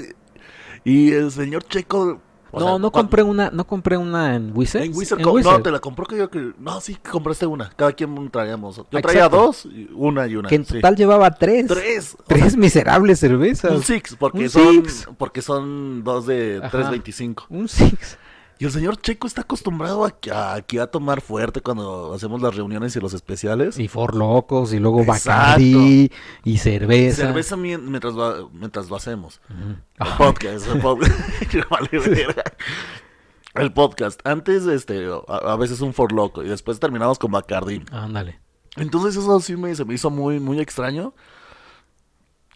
y el señor Checo. O no, sea, no compré una, no compré una en Wizard. En Wizard, no, te la compró que yo que... No, sí, compraste una. Cada quien traíamos. Yo Exacto. traía dos, y una y una. Que en sí. total llevaba tres. Tres. o Tres sea, miserables cervezas. un six, porque Un son six. porque son dos de Ajá. 3.25. Un six. Y el señor Checo está acostumbrado a, a- aquí a tomar fuerte cuando hacemos las reuniones y los especiales. Y For Locos, y luego. Bacardi, y cerveza. Cerveza mien- mientras lo, mientras lo hacemos. El podcast, el podcast. El podcast. Antes, este, a, a veces un for loco y después terminamos con Bacardi. ándale. Entonces eso sí me, se me hizo muy, muy extraño.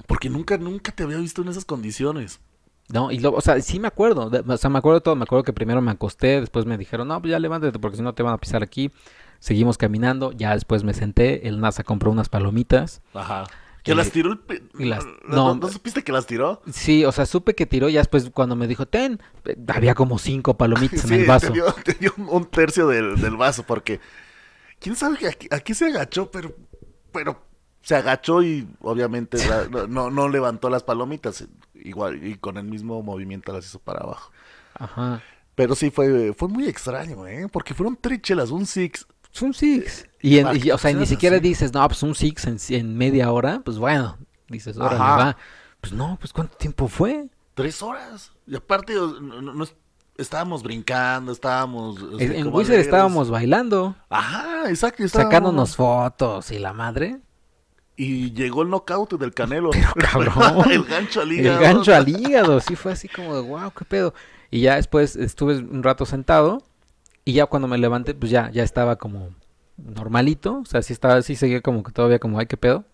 Porque nunca, nunca te había visto en esas condiciones. No, y lo, o sea, sí me acuerdo, o sea, me acuerdo de todo, me acuerdo que primero me acosté, después me dijeron, no, pues ya levántate porque si no te van a pisar aquí. Seguimos caminando, ya después me senté, el NASA compró unas palomitas. Ajá. Que las tiró el... las- ¿No, no. ¿no supiste que las tiró? Sí, o sea, supe que tiró, ya después cuando me dijo, ten, eh, había como cinco palomitas en el vaso. Te dio, te dio un tercio del, del vaso porque... ¿Quién sabe que aquí, aquí se agachó? Pero, pero se agachó y obviamente no, no, no levantó las palomitas. Igual, y con el mismo movimiento las hizo para abajo. Ajá. Pero sí fue, fue muy extraño, ¿eh? Porque fueron tres chelas, un six. Es un six. Y, en- Para y, que o sea, ni siquiera así. dices, no, pues un six en, en media hora, pues bueno, dices, órale, Ajá. va. Pues no, pues ¿cuánto tiempo fue? Tres horas. Y aparte, o- no- no- no es- estábamos brincando, estábamos... este, En, en Wizard estábamos bailando, Ajá, exacto. estábamos- sacándonos fotos y la madre. Y llegó el knockout del Canelo. cabrón. el gancho al El hígado. gancho al hígado, sí fue así como de, wow, qué pedo. Y ya después estuve un rato sentado y ya cuando me levanté, pues ya, ya estaba como normalito, o sea, sí estaba, sí seguía como que todavía como, ay, qué pedo.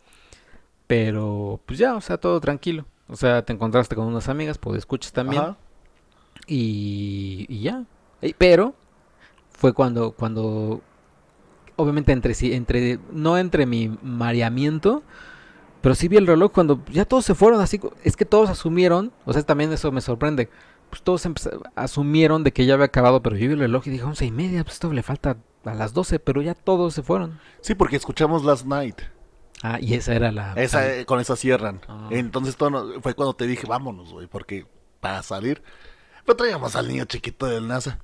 Pero, pues ya, o sea, todo tranquilo. O sea, te encontraste con unas amigas, pues escuchas también. Ajá. Y, y ya. Pero fue cuando, cuando, obviamente entre sí, entre, no entre mi mareamiento, pero sí vi el reloj cuando ya todos se fueron, así, es que todos asumieron, o sea, también eso me sorprende, pues todos asumieron de que ya había acabado, pero yo vi el reloj y dije once y media, pues esto le falta a las doce, pero ya todos se fueron. Sí, porque escuchamos Last Night. Ah, y esa era la... Esa, eh, con esa cierran. Ah. Entonces todo fue cuando te dije, vámonos, güey, porque para salir. Pero traíamos al niño chiquito del NASA.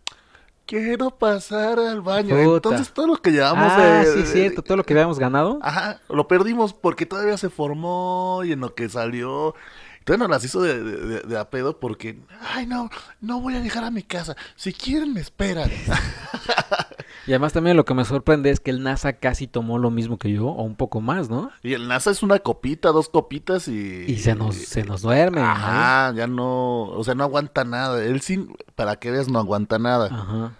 Quiero pasar al baño. Puta. Entonces todo lo que llevamos Ah, de- sí, cierto, todo lo que habíamos ganado. Ajá, lo perdimos porque todavía se formó y en lo que salió. Entonces nos las hizo de, de, de- de a pedo porque, ay, no, no voy a dejar a mi casa. Si quieren, me esperan. Y además también lo que me sorprende es que el NASA casi tomó lo mismo que yo, o un poco más, ¿no? y el NASA es una copita, dos copitas y. Y se nos, se nos duerme. Ajá, ya no, o sea, no aguanta nada. Él sí, para que veas, no aguanta nada. Ajá.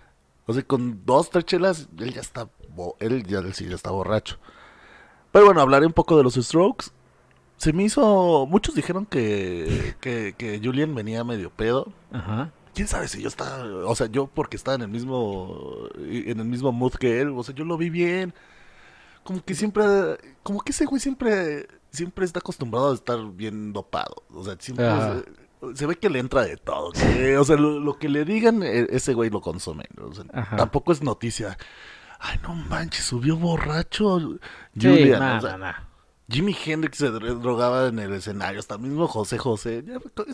O sea, con dos, tres chelas, él ya está, él ya, él sí ya está borracho. Pero bueno, hablaré un poco de los Strokes. Se me hizo, muchos dijeron que, que, que Julian venía medio pedo. Ajá. Quién sabe si yo estaba, o sea, yo porque estaba en el mismo, en el mismo mood que él, o sea, yo lo vi bien. Como que siempre, como que ese güey siempre, siempre está acostumbrado a estar bien dopado. O sea, siempre se, se ve que le entra de todo. que, o sea, lo, lo que le digan, e- ese güey lo consume. O sea, tampoco es noticia. Ay, no manches, subió borracho. Sí, Julian, nah, o sea, nah, nah. Jimi Hendrix se dro- drogaba en el escenario, hasta mismo José José.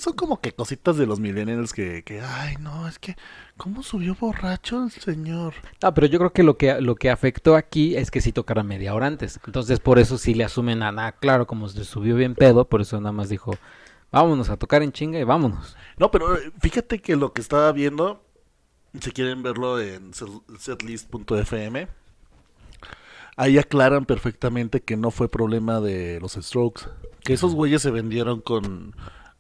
son como que cositas de los millennials que, que, ay, no, es que, ¿cómo subió borracho el señor? No, pero yo creo que lo que lo que afectó aquí es que sí tocara media hora antes. Entonces, por eso sí le asumen a nada, claro, como se subió bien pedo, por eso nada más dijo, vámonos a tocar en chinga y vámonos. No, pero eh, fíjate que lo que estaba viendo, si quieren verlo en set- setlist.fm, ahí aclaran perfectamente que no fue problema de los Strokes. Que esos güeyes se vendieron con,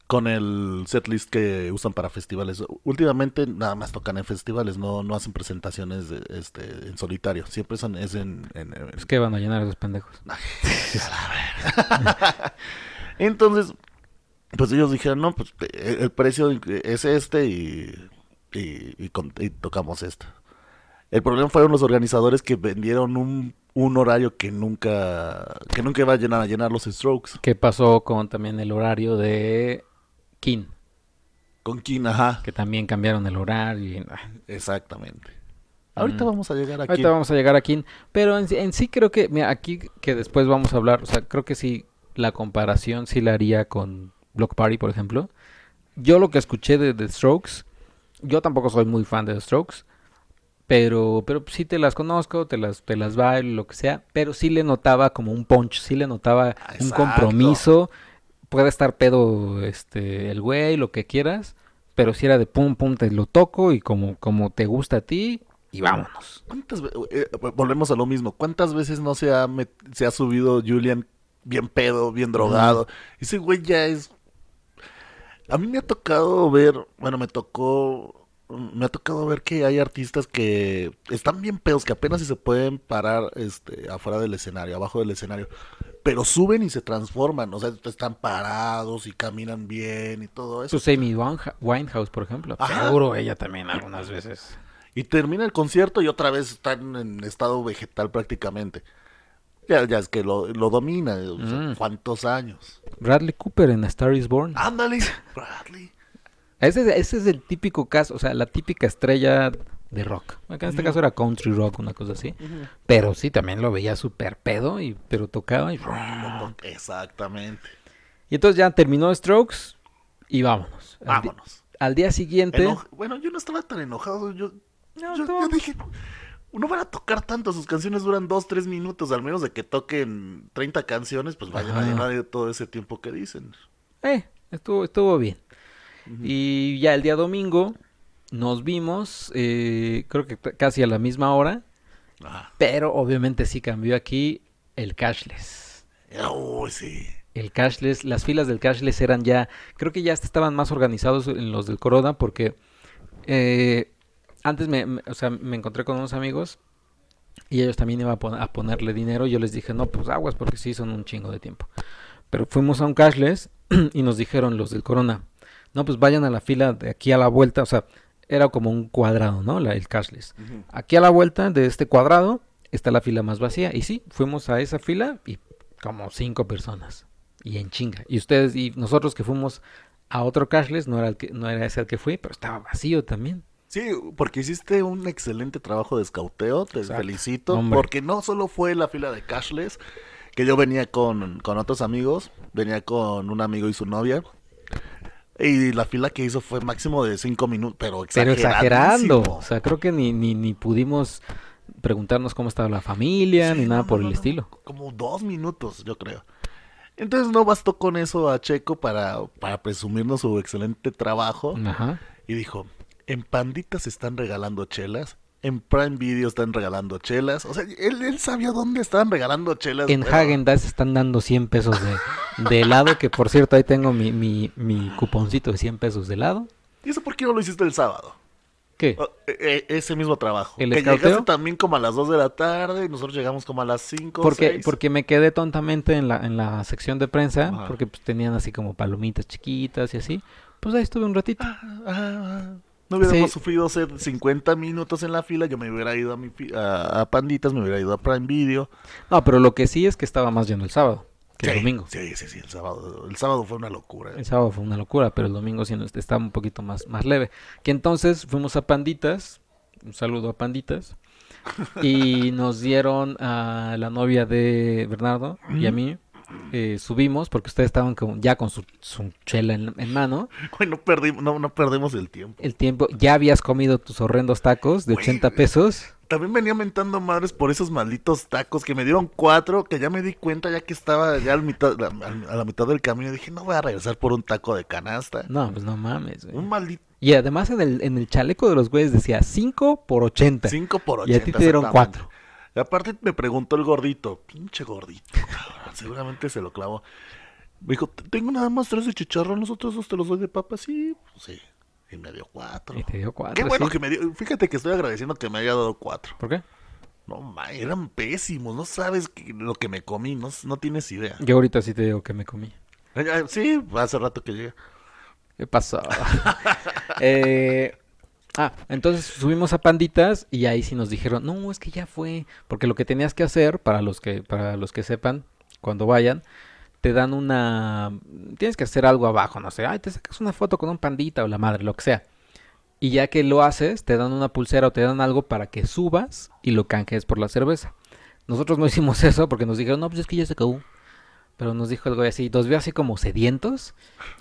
con el setlist que usan para festivales. Últimamente nada más tocan en festivales, no, no hacen presentaciones de- este, en solitario. Siempre son, es en... en- en- Es que van a llenar esos pendejos. Entonces, pues ellos dijeron, no, pues eh, el precio es este y, y, y tocamos esto. El problema fueron los organizadores que vendieron un, un horario que nunca que nunca iba a llenar, a llenar los Strokes. ¿Qué pasó con también el horario de King? Con King, ajá, Que también cambiaron el horario. y- ah, exactamente. Ahorita Mm. vamos a llegar aquí. Ahorita vamos a llegar a King. Pero en, sí- en sí creo que, mira, aquí que después vamos a hablar, o sea, creo que sí, la comparación sí la haría con Block Party, por ejemplo. Yo lo que escuché de The Strokes, yo tampoco soy muy fan de The Strokes, pero, pero sí te las conozco, te las, te las bailo, lo que sea, pero sí le notaba como un punch, sí le notaba un compromiso. Puede estar pedo este el güey, lo que quieras, pero si era de pum, pum, te lo toco y como, como te gusta a ti y vámonos. ¿Cuántas ve- eh, volvemos a lo mismo. ¿Cuántas veces no se ha, met- se ha subido Julian bien pedo, bien drogado? Ese güey ya es... A mí me ha tocado ver, bueno, me tocó, me ha tocado ver que hay artistas que están bien pedos, que apenas si se pueden parar este, afuera del escenario, abajo del escenario, pero suben y se transforman, o sea, están parados y caminan bien y todo eso. Pues Amy Winehouse, por ejemplo. Ajá. Seguro ella también algunas veces. Y termina el concierto y otra vez están en estado vegetal prácticamente. Ya, ya es que lo, lo domina, o sea, Mm. ¿cuántos años? Bradley Cooper en A Star is Born. Ándale, Bradley. Ese, es- ese es el típico caso, o sea, la típica estrella de rock. Acá en este caso era country rock, una cosa así. Pero sí, también lo veía súper pedo, y, pero tocaba y... Exactamente. Y entonces ya terminó Strokes y vámonos. Vámonos. al día siguiente... Eno- Bueno, yo no estaba tan enojado. Yo, No, yo- dije, no van a tocar tanto. Sus canciones duran dos, tres minutos. Al menos de que toquen 30 canciones, pues vayan a llenar de todo ese tiempo que dicen. Eh, estuvo, estuvo bien. Y ya el día domingo nos vimos, eh, creo que casi a la misma hora, Ah, pero obviamente sí cambió aquí el cashless. uy, sí. El cashless, las filas del cashless eran ya, creo que ya estaban más organizados en los del Corona porque eh, antes me, me- o sea, me encontré con unos amigos y ellos también iban a, pon- a ponerle dinero. Yo les dije, no, pues aguas porque sí son un chingo de tiempo. Pero fuimos a un cashless y nos dijeron los del Corona, no, pues vayan a la fila de aquí a la vuelta, o sea, era como un cuadrado, ¿no? La, el cashless. Aquí a la vuelta de este cuadrado está la fila más vacía. Y sí, fuimos a esa fila y como cinco personas. Y en chinga. Y ustedes y nosotros que fuimos a otro cashless, no era, el que, no era ese el que fui, pero estaba vacío también. Sí, porque hiciste un excelente trabajo de escauteo, te Exacto. felicito, Hombre. porque no solo fue la fila de cashless, que yo venía con, con otros amigos, venía con un amigo y su novia, y la fila que hizo fue máximo de cinco minutos, pero Pero exageradísimo. exagerando. O sea, creo que ni, ni, ni pudimos preguntarnos cómo estaba la familia, Sí, ni nada no, por no, el no, estilo. Como dos minutos, yo creo. Entonces no bastó con eso a Checo para, para presumirnos su excelente trabajo. Ajá. Y dijo, en Panditas están regalando chelas, en Prime Video están regalando chelas. O sea, él, él sabía dónde estaban regalando chelas. En pero- Hagen Dazs están dando 100 pesos de, de helado, que por cierto ahí tengo mi, mi, mi cuponcito de 100 pesos de helado. ¿Y eso por qué no lo hiciste el sábado? ¿Qué? O- e- e- ese mismo trabajo. ¿El que escauteo? llegaste también como a las 2 de la tarde y nosotros llegamos como a las 5 Porque, 6. porque me quedé tontamente en la, en la sección de prensa, Ajá. porque pues, tenían así como palomitas chiquitas y así. Pues ahí estuve un ratito. Ah, no hubiéramos Sí. sufrido ser 50 minutos en la fila, yo me hubiera ido a, mi a, a Panditas, me hubiera ido a Prime Video. No, pero lo que sí es que estaba más lleno el sábado que el domingo. Sí, sí, sí, el sábado. El sábado fue una locura. El sábado fue una locura, pero el domingo sí estaba un poquito más, más leve. Que entonces fuimos a Panditas, un saludo a Panditas, y nos dieron a la novia de Bernardo y a mí. Eh, subimos porque ustedes estaban con- ya con su, su chela en, en mano. Bueno, no, perdimos, no, no perdemos el tiempo. El tiempo, ya habías comido tus horrendos tacos de Güey, 80 pesos. También venía mentando madres por esos malditos tacos que me dieron cuatro, que ya me di cuenta ya que estaba ya al mitad, a, a la mitad del camino. Dije, no voy a regresar por un taco de canasta. No, pues no mames, güey. Un maldito Y además en el, en el chaleco de los güeyes decía 5 por 80. 5 por Y 80. a ti te dieron. 4. Y aparte me preguntó el gordito, pinche gordito, cabrón, seguramente se lo clavó. Me dijo, tengo nada más tres de chicharrón, los otros dos te los doy de papa, sí, pues sí. Y me dio cuatro. Y te dio 4. Qué bueno que me dio, fíjate que estoy agradeciendo que me haya dado cuatro. ¿Por qué? No, ma, eran pésimos, no sabes lo que me comí, no, no tienes idea. Yo ahorita sí te digo que me comí. Eh, eh, Sí, hace rato que llegué. ¿Qué pasó? Eh, ah, entonces subimos a Panditas y ahí sí nos dijeron, no, es que ya fue, porque lo que tenías que hacer, para los que, para los que sepan, cuando vayan, te dan una, tienes que hacer algo abajo, no sé, ay, te sacas una foto con un pandita o la madre, lo que sea. Y ya que lo haces, te dan una pulsera o te dan algo para que subas y lo canjees por la cerveza. Nosotros no hicimos eso porque nos dijeron, no, pues es que ya se acabó. Pero nos dijo güey así, nos vio así como sedientos.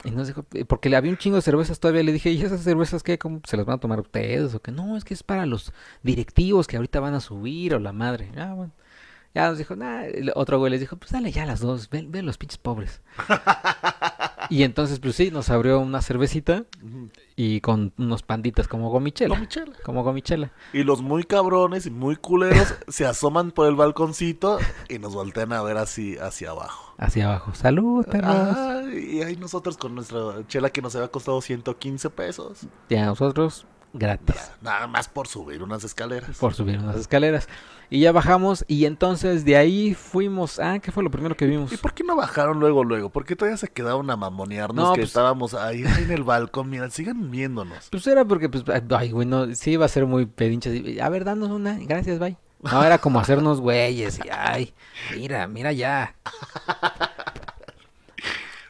Y nos dijo, eh, porque le había un chingo de cervezas todavía. Le dije, ¿y esas cervezas qué? ¿Cómo se las van a tomar ustedes? O que no, es que es para los directivos que ahorita van a subir o la madre. Ah, bueno. Ya nos dijo, nah. Otro güey les dijo, pues dale ya las dos, ven, ven los pinches pobres. Y entonces, pues sí, nos abrió una cervecita y con unos panditas como gomichela. Gomichela. Como gomichela. Y los muy cabrones y muy culeros se asoman por el balconcito y nos voltean a ver así hacia abajo. Hacia abajo. Salud, perros. Ah, y ahí nosotros con nuestra chela que nos había costado 115 pesos. Y a nosotros, gratis. Nada más por subir unas escaleras. Por subir unas escaleras. Y ya bajamos y entonces de ahí fuimos... Ah, ¿qué fue lo primero que vimos? ¿Y por qué no bajaron luego, luego? ¿Por qué todavía se quedaron a mamonearnos No, que pues- estábamos ahí, ahí en el balcón? Mira, sigan viéndonos. Pues era porque, pues, ay, güey, no, sí iba a ser muy pedinche. así, A ver, danos una, gracias, bye. No, era como hacernos güeyes y, ay, mira, mira ya.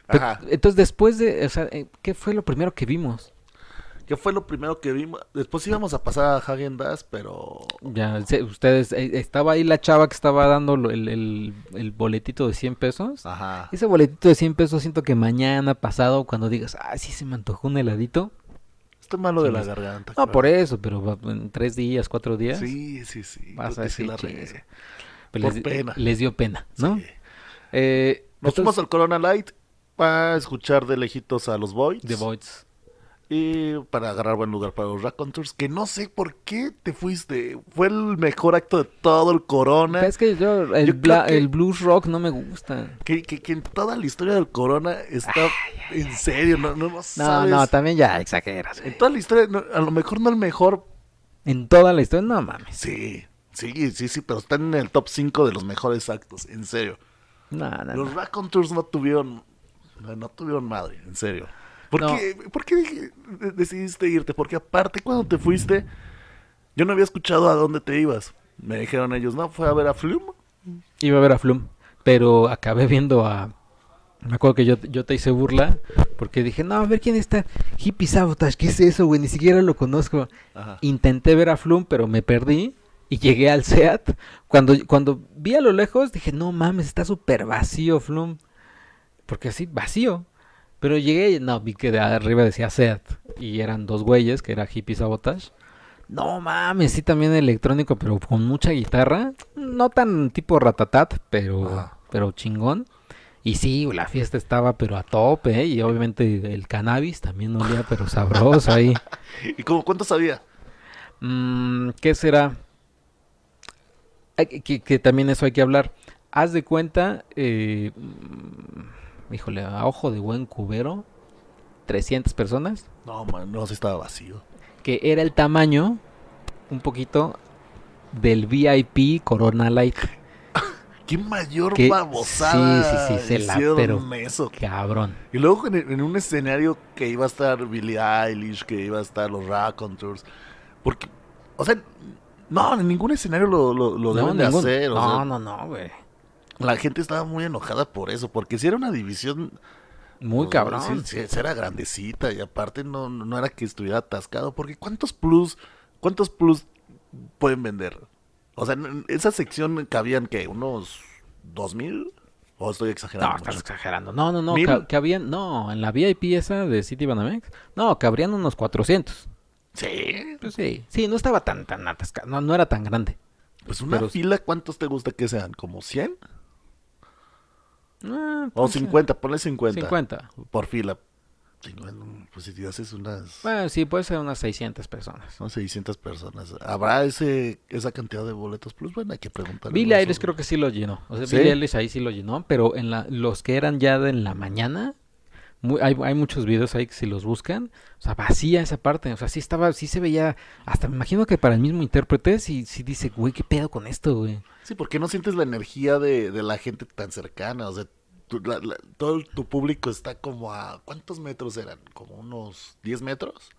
Pe- Ajá. Entonces, después de, o sea, eh, ¿qué fue lo primero que vimos? ¿Qué fue lo primero que vimos? Después íbamos a pasar a Hagen Dazs, pero... Ya, ustedes, eh, estaba ahí la chava que estaba dando el, el, el boletito de 100 pesos. Ajá. Ese boletito de 100 pesos siento que mañana pasado, cuando digas, ah, sí se me antojó un heladito. Estoy malo de la garganta. No, por eso, pero en tres días, cuatro días. Sí, sí, sí. Vas a que sí decir, la "Chingue regué. Pues por les, pena. les dio pena, ¿no? Sí. Eh, Nos entonces, fuimos al Corona Light para escuchar de lejitos a los Voids. The Voids. Y para agarrar buen lugar para los Raconteurs. Que no sé por qué te fuiste. Fue el mejor acto de todo el Corona. Es que yo, el, Yo creo bla- que- el blues rock no me gusta. Que, que, que en toda la historia del Corona está en serio. No, no, no No, sabes. no, también ya exageras. En toda la historia, no, a lo mejor no el mejor. En toda la historia, no mames. Sí, sí, sí, sí, pero están en el top 5 de los mejores actos. En serio. No, no, Los no. Raconteurs no tuvieron. No, no tuvieron madre, en serio. ¿Por No. qué, por decidiste irte? Porque aparte, cuando te fuiste, yo no había escuchado a dónde te ibas. Me dijeron ellos, no, fue a ver a Flume. Iba a ver a Flum, pero acabé viendo a... Me acuerdo que yo, yo te hice burla porque dije, no, a ver quién está. Hippie Sabotage, ¿qué es eso, güey? Ni siquiera lo conozco. Ajá. Intenté ver a Flum, pero me perdí y llegué al SEAT. Cuando, cuando vi a lo lejos, dije, no mames, está súper vacío Flum. Porque así, vacío. Pero llegué y no, vi que de arriba decía SEAT. Y eran dos güeyes, que era Hippie Sabotage. No mames, sí también electrónico, pero con mucha guitarra. No tan tipo ratatat, pero, Ajá. pero chingón. Y sí, la fiesta estaba pero a tope, ¿eh? Y obviamente el cannabis también olía pero sabroso ahí. ¿Y cómo, cuánto sabía? Mm, ¿Qué será? Que, que- también eso hay que hablar. Haz de cuenta, eh, híjole, a ojo de buen cubero, 300 personas, No, man, no, sí estaba vacío. que era el tamaño, un poquito, del VIP Corona Light. ¿Qué mayor Que- babosada sí, sí, sí, se la- pero- eso? Cabrón. Y luego en, en un escenario que iba a estar Billie Eilish, que iba a estar los Raconteurs. Porque, o sea, no, en ningún escenario lo, lo, lo No, deben de hacer. o no, sea, no, no, güey. La gente estaba muy enojada por eso, porque si era una división... Muy pues, cabrón. sí, sí, era grandecita y aparte no, no era que estuviera atascado, porque ¿cuántos plus, cuántos plus pueden vender? O sea, en esa sección cabían, que ¿Unos dos mil? ¿O estoy exagerando? No, estás exagerando. No, no, no. Ca- cabían, no, en la VIP esa de City Banamex, no, cabrían unos 400. Sí, Pues sí, sí, no estaba tan, tan atascado, no, no era tan grande. pues una Pero- fila, ¿cuántos te gusta que sean? ¿Como 100? Ah, O pues, 50, ponle 50. 50. Por fila. 50, Pues si te haces unas... Bueno, sí, puede ser unas 600 personas. Son 600 personas. ¿Habrá ese esa cantidad de boletos plus? Bueno, hay que preguntarle. Billie Eilish creo que sí lo llenó. O sea, ¿Sí? Billie Eilish ahí sí lo llenó, pero en la, los que eran ya de en la mañana, muy- hay, hay muchos videos ahí que si los buscan, o sea, vacía esa parte, o sea, sí estaba, sí se veía, hasta me imagino que para el mismo intérprete sí, sí dice, güey, qué pedo con esto, güey. Sí, porque no sientes la energía de, de la gente tan cercana. O sea, tu- la- la- todo tu público está como a... ¿Cuántos metros eran? ¿Como unos 10 metros?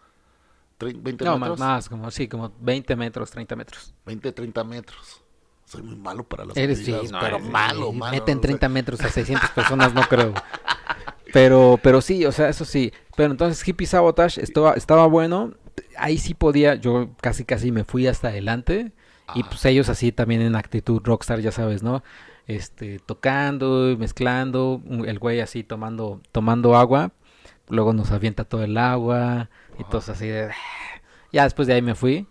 ¿Trein- ¿20 No, más, metros? más, como, sí, como 20 metros, 30 metros. 20, 30 metros. Soy muy malo para las Eres sí, no, pero eres- malo, malo. Meten o sea, 30 metros a 600 personas, no creo. Pero, pero sí, o sea, eso sí. Pero entonces Hippie Sabotage estaba, estaba bueno. Ahí sí podía, yo casi casi me fui hasta adelante. Y Ah. pues ellos así también en actitud rockstar, ya sabes, ¿no? Este, tocando, mezclando, el güey así tomando, tomando agua. Luego nos avienta todo el agua. Y Ajá. todos así de... Ya después de ahí me fui.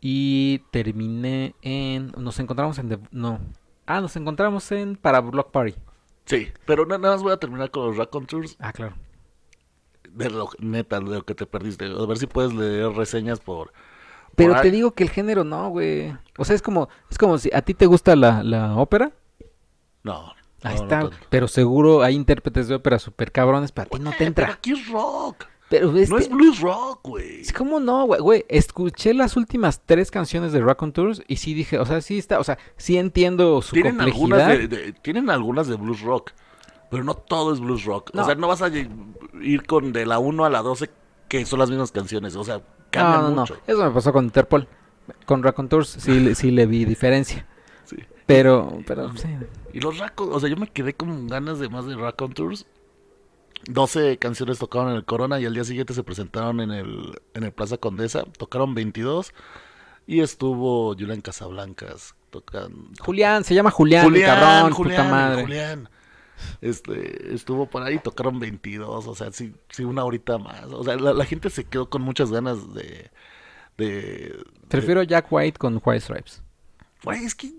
Y terminé en... Nos encontramos en... The- No. Ah, nos encontramos en... Para Block Party. Sí, pero na- nada más voy a terminar con los Raconteurs. Ah, claro. de lo neta, de lo que te perdiste. A ver si puedes leer reseñas por... Pero por te digo que el género no, güey. O sea, es como, es como si a ti te gusta la, la ópera. No. Ahí no, está. pero seguro hay intérpretes de ópera super cabrones, para ti no te Eh, Pero entra. aquí es rock. Pero No es blues rock, güey. Es como no, güey, güey, escuché las últimas tres canciones de Rock on Tours y sí dije, o sea, sí está, o sea, sí entiendo su Tienen algunas de, de- tienen algunas de blues rock, pero no todo es blues rock. No. O sea, no vas a ir con de la 1 a la 12 que son las mismas canciones. O sea, cambian no, no, mucho. eso me pasó con Interpol. Con Rock on Tours sí, le- sí le vi diferencia. Sí. Pero, pero, sí. Y los racos, o sea, yo me quedé con ganas de más de Rock on Tours. 12 canciones tocaron en el Corona y al día siguiente se presentaron en el, en el Plaza Condesa. Tocaron 22 y estuvo Julián Casablancas tocando. Julián, se llama Julián, cabrón, puta madre. Julián. Este, estuvo por ahí, tocaron 22, o sea, sí, sí, una horita más. O sea, la, la gente se quedó con muchas ganas de... de Prefiero a Jack White con White Stripes. Güey, es que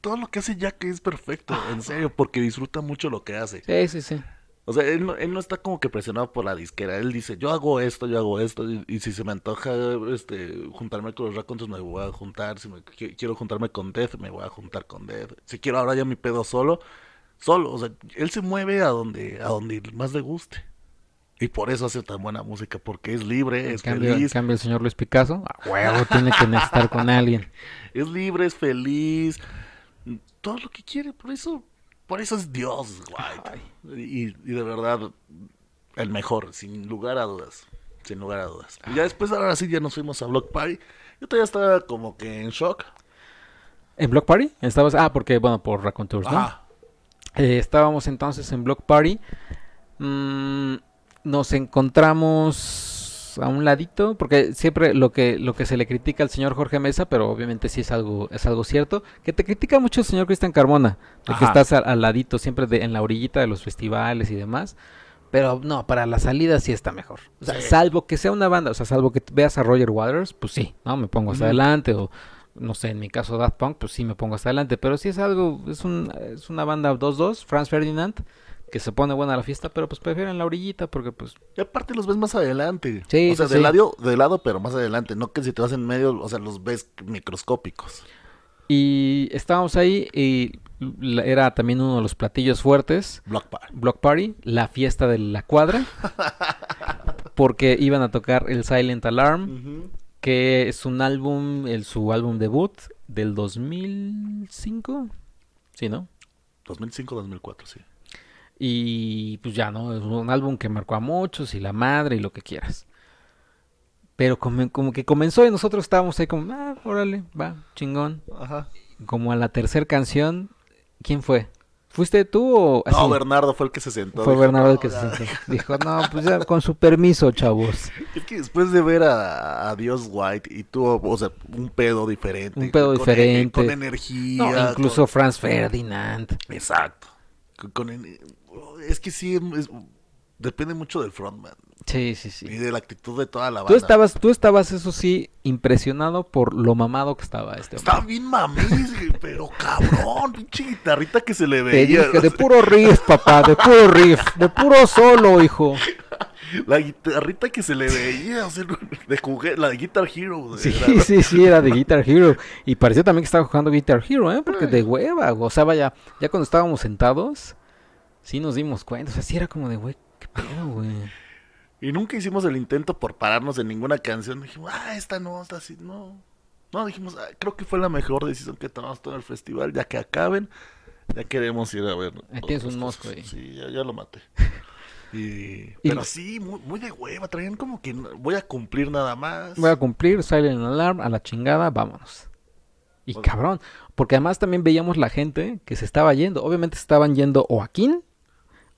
todo lo que hace Jack es perfecto, en serio, porque disfruta mucho lo que hace. Sí, sí, sí. O sea, él no, él no está como que presionado por la disquera. Él dice, yo hago esto, yo hago esto. Y, y si se me antoja este, juntarme con los Raconteurs, me voy a juntar. Si me, qui- quiero juntarme con Death, me voy a juntar con Death. Si quiero ahora ya mi pedo solo, solo. O sea, él se mueve a donde, a donde más le guste. Y por eso hace tan buena música, porque es libre, En es cambio, en feliz. cambio el señor Luis Picasso, a huevo, tiene que estar con alguien. Es libre, es feliz. Todo lo que quiere, por eso, por eso es Dios, White. Y, y de verdad, el mejor, sin lugar a dudas. Sin lugar a dudas. Y ya después, ahora sí, ya nos fuimos a Block Party. Yo todavía estaba como que en shock. ¿En Block Party? Estabas, ah, porque, bueno, por Raccoon Tours, ¿no? Ah, Eh, estábamos entonces en Block Party. Mm, nos encontramos a un ladito, porque siempre lo que, lo que se le critica al señor Jorge Mesa, pero obviamente sí es algo, es algo cierto, que te critica mucho el señor Cristian Carmona, de que estás al, al ladito siempre de, en la orillita de los festivales y demás. Pero no, para la salida sí está mejor. O sea, Sí. salvo que sea una banda, o sea, salvo que veas a Roger Waters, pues sí, ¿no? Me pongo hasta adelante, o no sé, en mi caso Daft Punk, pues sí me pongo hasta adelante. Pero sí es algo, es, un, es una banda 2-2, Franz Ferdinand, que se pone buena la fiesta, pero pues prefieren la orillita porque pues... y aparte los ves más adelante. Sí, o sea, sí, de, sí. lado, de lado, pero más adelante. No que si te vas en medio, o sea, los ves microscópicos. Y estábamos ahí y era también uno de los platillos fuertes, Block Party. Block Party, la fiesta de la cuadra, porque iban a tocar el Silent Alarm. Que es un álbum, el, su álbum debut del 2005, sí, ¿no? 2005-2004, sí. Y pues ya, ¿no? Es un álbum que marcó a muchos y la madre y lo que quieras. Pero como, como que comenzó y nosotros estábamos ahí como, ah, órale, va, chingón. Ajá. Como a la tercera canción, ¿quién fue? ¿Fuiste tú o así? No, Bernardo fue el que se sentó. Fue dijo, Bernardo el "No, que se ya". sentó. Dijo, no, pues ya, con su permiso, chavos. Es que después de ver a, a Dios White y tuvo, o sea, un pedo diferente. Un pedo con- diferente. Con, energía. No, incluso con- Franz Ferdinand. Exacto. Con- con es que sí, es- depende mucho del frontman Sí, sí, sí. y de la actitud de toda la banda. Tú estabas, tú estabas, eso sí, impresionado por lo mamado que estaba este hombre. Estaba bien mamís, pero cabrón, pinche guitarrita que se le Te veía. dije, de puro riff, papá, de puro riff, de puro solo, hijo. La guitarrita que se le veía, o sea, de la de Guitar Hero. Sí, sí, sí, era de Guitar Hero. Y parecía también que estaba jugando Guitar Hero, ¿eh? Porque de hueva, o sea, vaya, ya cuando estábamos sentados, sí nos dimos cuenta. O sea, sí era como de, güey, qué pedo, güey. Y nunca hicimos el intento por pararnos en ninguna canción. Dijimos, ah, esta no, esta sí, no. No, dijimos, ah, creo que fue la mejor decisión que tomamos todo el festival. Ya que acaben, ya queremos ir a ver. Ahí tienes un mosco ahí. Sí, ya, ya lo maté. Y, Y- pero sí, muy, muy de hueva. Traían como que voy a cumplir nada más. Voy a cumplir, Silent Alarm, a la chingada, vámonos. Y cabrón, porque además también veíamos la gente que se estaba yendo. Obviamente estaban yendo o a King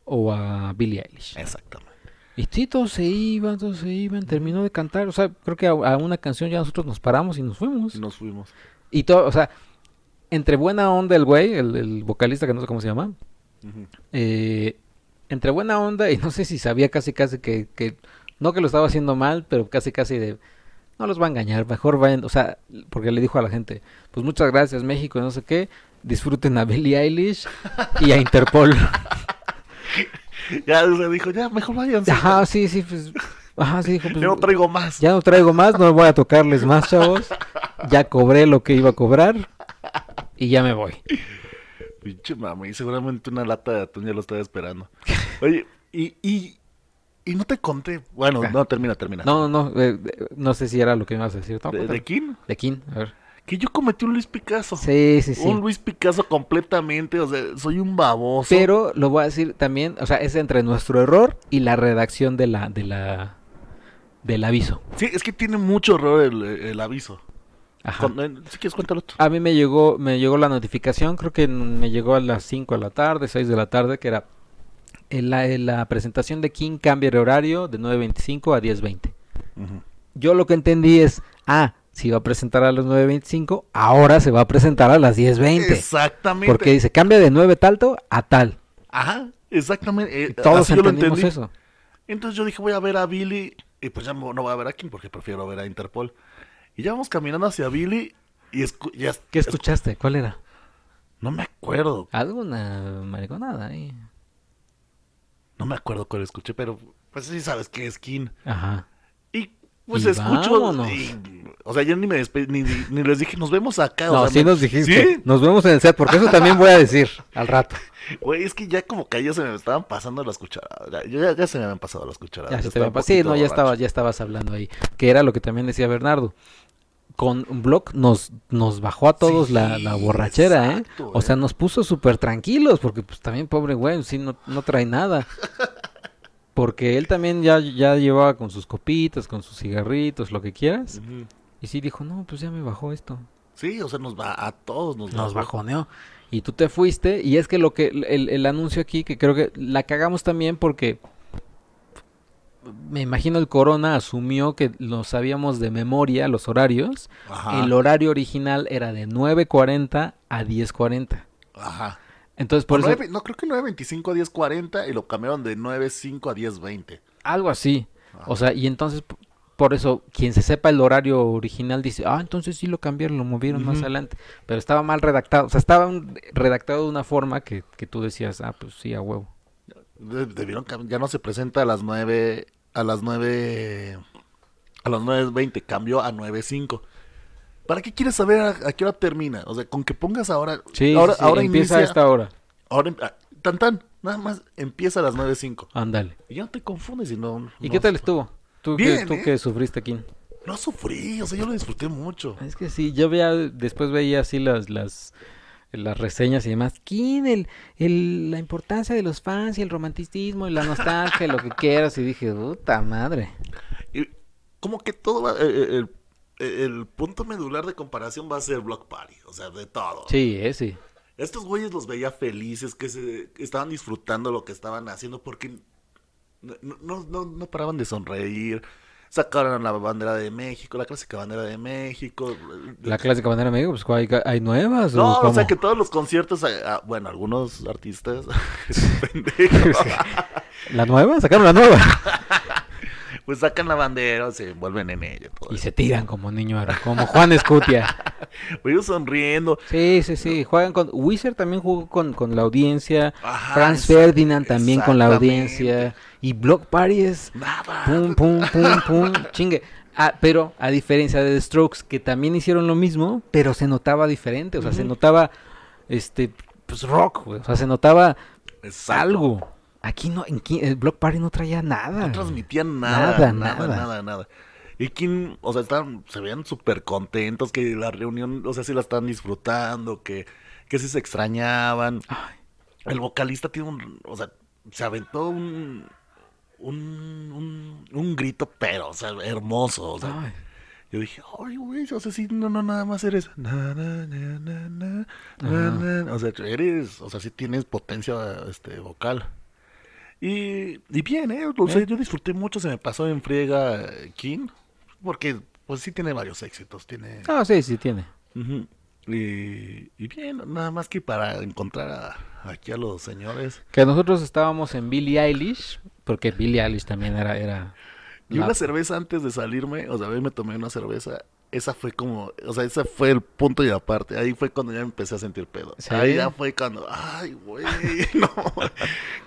o a Billie Eilish. Exactamente. Y sí, todos se iban, todos se iban, terminó de cantar. O sea, creo que a, a una canción ya nosotros nos paramos y nos fuimos. Nos fuimos. Y todo, o sea, entre buena onda el güey, el, el vocalista que no sé cómo se llama, eh, entre buena onda y no sé si sabía casi casi que, que, no que lo estaba haciendo mal, pero casi casi de, no los va a engañar, mejor vayan, o sea, porque le dijo a la gente, pues muchas gracias México no sé qué, disfruten a Billie Eilish y a Interpol. Ya, o sea, dijo, ya, mejor váyanse. Ajá, sí, sí, pues. Ajá, sí, dijo, pues. No traigo más. Ya no traigo más, no voy a tocarles más, chavos. Ya cobré lo que iba a cobrar. Y ya me voy. Pinche mami, seguramente una lata de atún ya lo estaba esperando. Oye, y, y, y no te conté. Bueno, Ah. no, termina, termina. No, no, no. eh, no sé si era lo que me ibas a decir. No, ¿De, de quién? De King, a ver. Que yo cometí un Luis Picasso. Sí, sí, sí. Un Luis Picasso completamente, o sea, soy un baboso. Pero lo voy a decir también, o sea, es entre nuestro error y la redacción de la, de la, del aviso. Sí, es que tiene mucho error el, el aviso. Ajá. Eh, si quieres, cuéntalo tú. A mí me llegó, me llegó la notificación, creo que me llegó a las 5 de la tarde, 6 de la tarde, que era en la, en la presentación de King cambia de horario de 9.25 a 10.20. Ujú. Yo lo que entendí es, ah, si va a presentar a las 9.25, ahora se va a presentar a las 10.20. Exactamente. Porque dice, cambia de 9 talto a tal. Ajá, exactamente. eh, Todos así yo lo entendimos entendí. eso. Entonces yo dije, voy a ver a Billy. Y pues ya no voy a ver a King porque prefiero ver a Interpol. Y ya vamos caminando hacia Billy. Y escu- ya es- ¿Qué es- escuchaste? ¿Cuál era? No me acuerdo. Alguna mariconada ahí. No me acuerdo cuál escuché, pero pues sí sabes que es King. Ajá. Y pues Y escucho. y- o sea, yo ni me despe- ni, ni- ni les dije, nos vemos acá. o No, sea, sí me- nos dijiste. ¿Sí? Nos vemos en el set, porque eso también voy a decir al rato. Güey, es que ya como que ya se me estaban pasando las cucharadas. Ya, ya, ya se me habían pasado las cucharadas. Ya se te Sí, no, ya estabas, ya estabas hablando ahí. Que era lo que también decía Bernardo. Con Block nos, nos bajó a todos Sí, la, la borrachera, ¿eh? O sea, eh. nos puso súper tranquilos, porque pues también pobre güey, sí, no, no trae nada. Porque él también ya, ya llevaba con sus copitas, con sus cigarritos, lo que quieras. Ujú. Y sí dijo, no, pues ya me bajó esto. Sí, o sea, nos va a todos nos, Nos bajó. bajoneó. Y tú te fuiste. Y es que lo que el, el anuncio aquí, que creo que la cagamos también porque me imagino el Corona asumió que lo sabíamos de memoria, los horarios. Ajá. El horario original era de 9.40 a 10.40. Ajá. Entonces, por eso, no, creo que 9.25 a 10.40 y lo cambiaron de 9.5 a 10.20. algo así. Ajá. O sea, y entonces, por eso, quien se sepa el horario original dice, ah, entonces sí lo cambiaron, lo movieron más adelante. Pero estaba mal redactado. O sea, estaba un- redactado de una forma que, que tú decías, ah, pues sí, a huevo. De- Debieron ya no se presenta a las 9 a las 9 a las 9.20, cambió a 9.5. ¿Para qué quieres saber a, a qué hora termina? O sea, con que pongas ahora Sí, ahora, sí, ahora empieza inicia a esta hora. ahora em- ah, tan tan, nada más empieza a las 9.5. Ándale. Y ya no te confundes y no ¿Y no- qué tal estuvo? Tú, Bien, que, tú ¿eh? que sufriste aquí. No sufrí, o sea, yo lo disfruté mucho. Es que sí, yo veía, después veía así las, las, las reseñas y demás. ¿Quién? El, el, la importancia de los fans y el romanticismo y la nostalgia, lo que quieras. Y dije, puta madre. Y como que todo va, eh, eh, el, el punto medular de comparación va a ser Block Party, o sea, de todo. Sí, eh, sí. Estos güeyes los veía felices, que se que estaban disfrutando lo que estaban haciendo porque no, no, no, paraban de sonreír. Sacaron la bandera de México, la clásica bandera de México. La clásica bandera me digo, pues ¿hay, hay nuevas No, o o sea que todos los conciertos, ah, ah, bueno, algunos artistas, ¿La nueva? ¿Sacaron la nueva? pues sacan la bandera, se envuelven en ella. todo y eso. se tiran como niño, como Juan Escutia. Ellos sonriendo. Sí, sí, sí. Juegan con. Wizard también jugó con, con la audiencia. Ajá, Franz Ferdinand también con la audiencia. Y Block Party es. Nada. Pum, pum, pum, pum. Chingue. Ah, pero a diferencia de The Strokes, que también hicieron lo mismo, pero se notaba diferente. O sea, se notaba. Este. Pues rock, güey. O sea, se notaba Exacto. algo. Aquí no. En, el Block Party no traía nada. No transmitían nada, Nada, nada, nada, nada. nada. Y quien, o sea, estaban, se veían súper contentos, que la reunión, o sea, sí la estaban disfrutando, que, que sí se extrañaban. Ay. El vocalista tiene un, o sea, se aventó un, un, un, un grito, pero, o sea, hermoso. O sea, Ay. yo dije, ay, güey, o sea, sí, no, no, nada más eres. na, na, na, na, na, na. O sea, eres, o sea, sí tienes potencia este, vocal. Y, y bien, ¿eh? O sea, Eh. yo disfruté mucho, se me pasó en friega King, porque, pues sí tiene varios éxitos, tiene. Ah, sí, sí tiene. Y, y bien, nada más que para encontrar a- aquí a los señores. Que nosotros estábamos en Billie Eilish, porque Billie Eilish también era, era Y la- una cerveza antes de salirme, o sea, hoy me tomé una cerveza esa fue como, o sea, ese fue el punto y aparte. Ahí fue cuando ya empecé a sentir pedo. ¿Sí? Ahí ya fue cuando, ay, güey, no.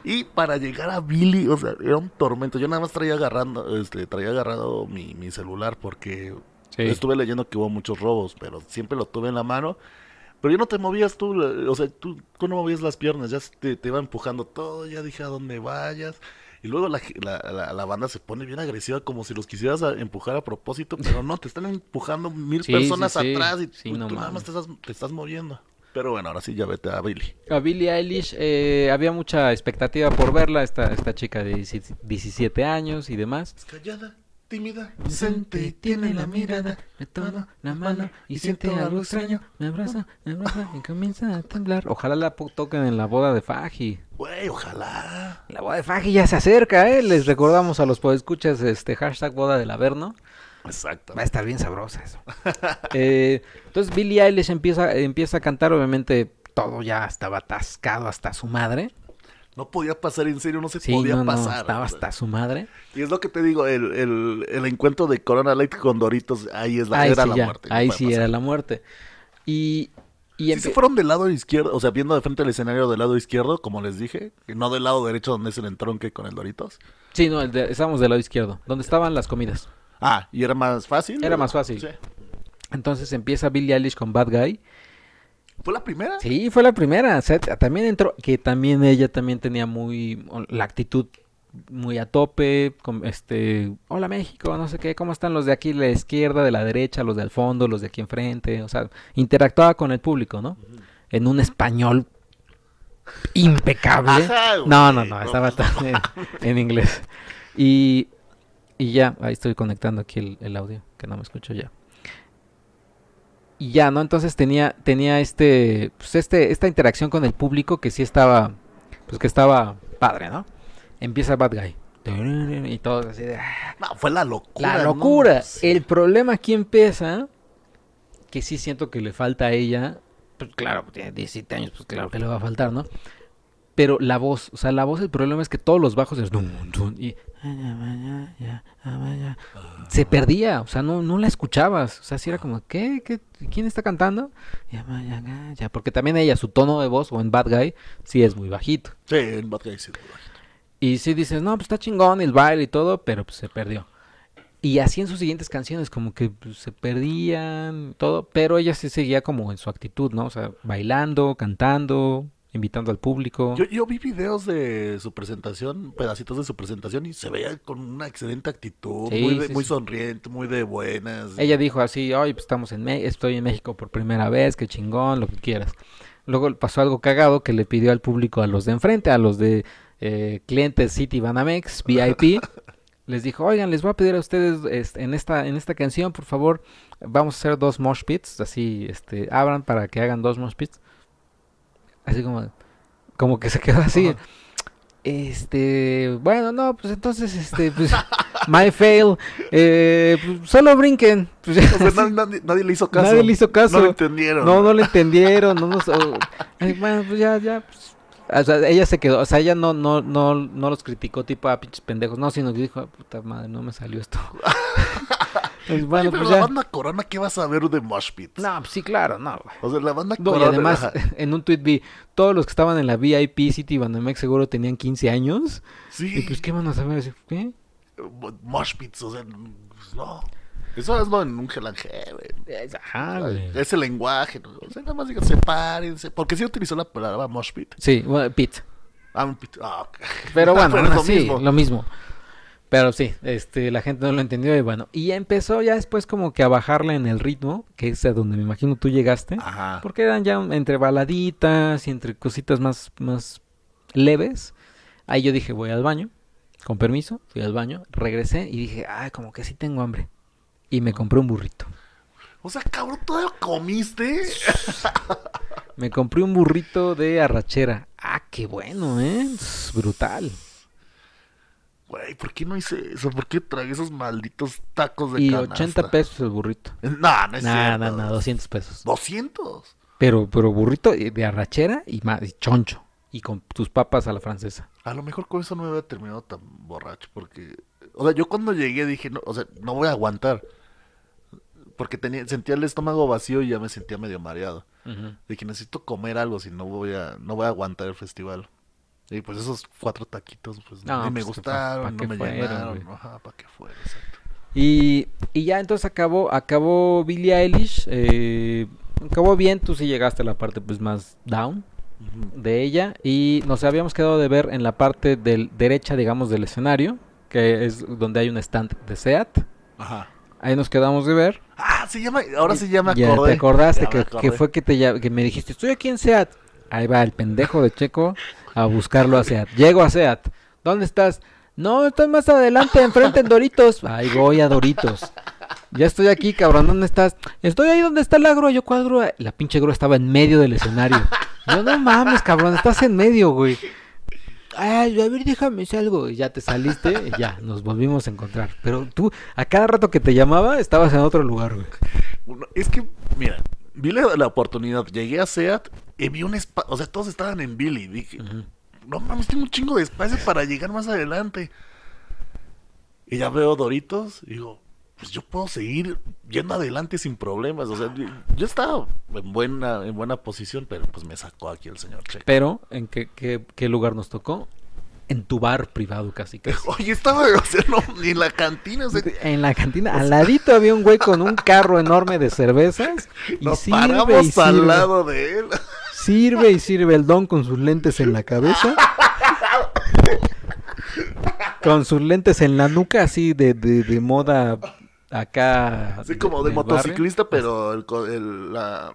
Y para llegar a Billy, o sea, era un tormento. Yo nada más traía agarrando, este, traía agarrado mi, mi celular porque Sí. estuve leyendo que hubo muchos robos, pero siempre lo tuve en la mano. Pero yo no te movías tú, o sea, tú, tú no movías las piernas, ya te, te iba empujando todo, ya dije a dónde vayas. Y luego la, la, la- la banda se pone bien agresiva como si los quisieras a- empujar a propósito, pero no, te están empujando mil Sí, personas sí, sí. atrás y Sí, tú, no tú nada más te estás, te estás moviendo. Pero bueno, ahora sí ya vete a Billy. A Billie Eilish eh, había mucha expectativa por verla, esta, esta chica de 17 17 años y demás. Es callada, tímida, Vicente tiene la mirada, me toma la mano y siente algo extraño. Me abraza, me abraza y comienza a temblar. Ojalá la toquen en la boda de Faji. Güey, ojalá. La boda de Faji ya se acerca, ¿eh? Les recordamos a los podescuchas este hashtag boda del Averno. Exacto. Va a estar bien sabrosa eso. Eh, entonces Billie Eilish empieza, empieza a cantar, obviamente todo ya estaba atascado hasta su madre. No podía pasar, en serio, no se Sí, podía no, no, pasar. estaba hasta su madre. Y es lo que te digo, el, el, el encuentro de Corona Light con Doritos, ahí es la, Ahí era sí, la ya, muerte. ahí sí pasar. era la muerte. Y, y empe- se fueron del lado izquierdo, o sea, viendo de frente el escenario del lado izquierdo, como les dije, y no del lado derecho donde es el entronque con el Doritos. Sí, no, el de- estábamos del lado izquierdo, donde estaban las comidas. Ah, y era más fácil. Era más fácil. Sí. Entonces empieza Billie Eilish con Bad Guy. ¿Fue la primera? Sí, fue la primera. o sea, también entró, que también ella también tenía muy la actitud muy a tope, con este, hola México, no sé qué, cómo están los de aquí, la izquierda, de la derecha, los del fondo, los de aquí enfrente, o sea, interactuaba con el público, ¿no? En un español impecable. No, no, no, estaba pues, en, en inglés. Y, y ya, ahí estoy conectando aquí el, el audio, que no me escucho ya. Y ya, ¿no? Entonces tenía, tenía este, pues este, esta interacción con el público que sí estaba, pues que estaba padre, ¿no? Empieza Bad Guy. Y todo así de... "Ah". No, fue la locura. La ¿no? locura. Sí. El problema aquí empieza, que sí siento que le falta a ella, pues claro, tiene 17 años, pues claro que le va a faltar, ¿no? Pero la voz, o sea, la voz, el problema es que todos los bajos es... y se perdía, o sea, no, no la escuchabas, o sea, sí era como, ¿qué? ¿Qué? ¿Quién está cantando? Porque también ella, su tono de voz, o en Bad Guy, sí es muy bajito. Sí, en Bad Guy sí. Y sí dices, no, pues está chingón el baile y todo, pero pues se perdió. Y así en sus siguientes canciones, como que pues, se perdían, todo, pero ella sí seguía como en su actitud, ¿no? O sea, bailando, cantando, invitando al público. Yo, yo vi videos de su presentación, pedacitos de su presentación, y se veía con una excelente actitud, Sí, muy, de- sí, muy sí. sonriente, muy de buenas. Ella dijo así, hoy pues estamos en Me- estoy en México por primera vez, qué chingón, lo que quieras. Luego pasó algo cagado que le pidió al público, a los de enfrente, a los de eh, clientes City Banamex, VIP, les dijo, oigan, les voy a pedir a ustedes este, en esta en esta canción, por favor, vamos a hacer dos mosh pits, así, este, abran para que hagan dos mosh pits. Así como, como que se quedó así. Ajá. Este, bueno, no, pues entonces, este, pues, my fail, eh, pues, solo brinquen. Pues, ya, O sea, así. nadie, le hizo caso. Nadie le hizo caso. No lo entendieron. No, no le entendieron, no nos, o- ay, bueno, pues ya, ya, pues, o sea, ella se quedó, o sea, ella no, no, no, no los criticó tipo a pinches pendejos, no, sino que dijo, puta madre, no me salió esto. Pues, Oye, bueno, pero pues la ya. banda Corona, ¿qué vas a ver de Mosh? No, pues sí, claro, no, güey. O sea, la banda No, y además, ajá. en un tweet vi, todos los que estaban en la VIP City Banamex seguro tenían 15 años. Sí. Y pues, ¿qué van a saber? ¿Qué? Mosh Pits, o sea, pues, no. Eso es lo en un gelangé, güey. Ajá, güey. Ese lenguaje, ¿no? O sea, nada más digan, sepárense. Porque sí utilizó la palabra Mosh Pit. Sí, Pete. Ah, un pit. Ah, ok. Pero bueno, Pero mismo. lo mismo. Pero sí, este, la gente no lo entendió y bueno. Y empezó ya después como que a bajarle en el ritmo, que es a donde me imagino tú llegaste. Ajá. Porque eran ya entre baladitas y entre cositas más, más leves. Ahí yo dije, voy al baño, con permiso, fui al baño, regresé y dije, ay, como que sí tengo hambre. Y me compré un burrito. O sea, cabrón, ¿todavía comiste? Me compré un burrito de arrachera. Ah, qué bueno, ¿eh? Es brutal. Güey, ¿por qué no hice eso? ¿Por qué tragué esos malditos tacos de Y canasta? 80 pesos el burrito. No, no es No, cierto. no, no, 200 pesos. 200. Pero, pero burrito de arrachera y, y choncho. Y con tus papas a la francesa. A lo mejor con eso no me había terminado tan borracho porque... O sea, yo cuando llegué dije, no, o sea, no voy a aguantar. Porque tenía, sentía el estómago vacío y ya me sentía medio mareado. Ujú. Dije, necesito comer algo si no voy a, no voy a aguantar el festival. Y pues esos cuatro taquitos, pues No, ni me pues, gustaron, ¿pa' no qué me fueron, llenaron. güey? Ajá, para qué fuera, exacto. Y, y ya entonces acabó, acabó Billie Eilish. eh, acabó bien, tú sí llegaste a la parte pues más down Ujú. de ella. Y nos habíamos quedado de ver en la parte del derecha, digamos, del escenario, que es donde hay un stand de SEAT. Ajá. Ahí nos quedamos de ver. Ah, se llama, ahora ya me Ya acordé. te acordaste Ya que, fue que te que me dijiste, estoy aquí en SEAT. Ahí va el pendejo de Checo a buscarlo a SEAT. Llego a SEAT. ¿Dónde estás? No, estoy más adelante, enfrente en Doritos. Ahí voy a Doritos. Ya estoy aquí, cabrón. ¿Dónde estás? Estoy ahí donde está la grúa. Yo, ¿cuál grúa? La pinche grúa estaba en medio del escenario. Yo, no mames, cabrón. Estás en medio, güey. Ay, a ver, déjame hacer algo. Y ya te saliste y ya, nos volvimos a encontrar. Pero tú, a cada rato que te llamaba, estabas en otro lugar, güey. Uno- Es que, mira, vi la, la oportunidad, llegué a SEAT y vi un espacio, o sea, todos estaban en Billy. Dije, no mames, tengo un chingo de espacio para llegar más adelante. Y ya veo Doritos y digo, pues yo puedo seguir yendo adelante sin problemas. O sea, yo, estaba en buena, en buena posición, pero pues me sacó aquí el señor Che. Pero, ¿en qué, qué, qué lugar nos tocó? En tu bar privado casi casi. Oye, estaba, o sea, no, en la cantina, o sea, En la cantina, al ladito había un güey con un carro enorme de cervezas. Y nos sirve paramos y al lado de él. Sirve y sirve el don con sus lentes en la cabeza. con sus lentes en la nuca, así de, de, de moda acá. Así como de barrio. motociclista, pero el, co- el, la-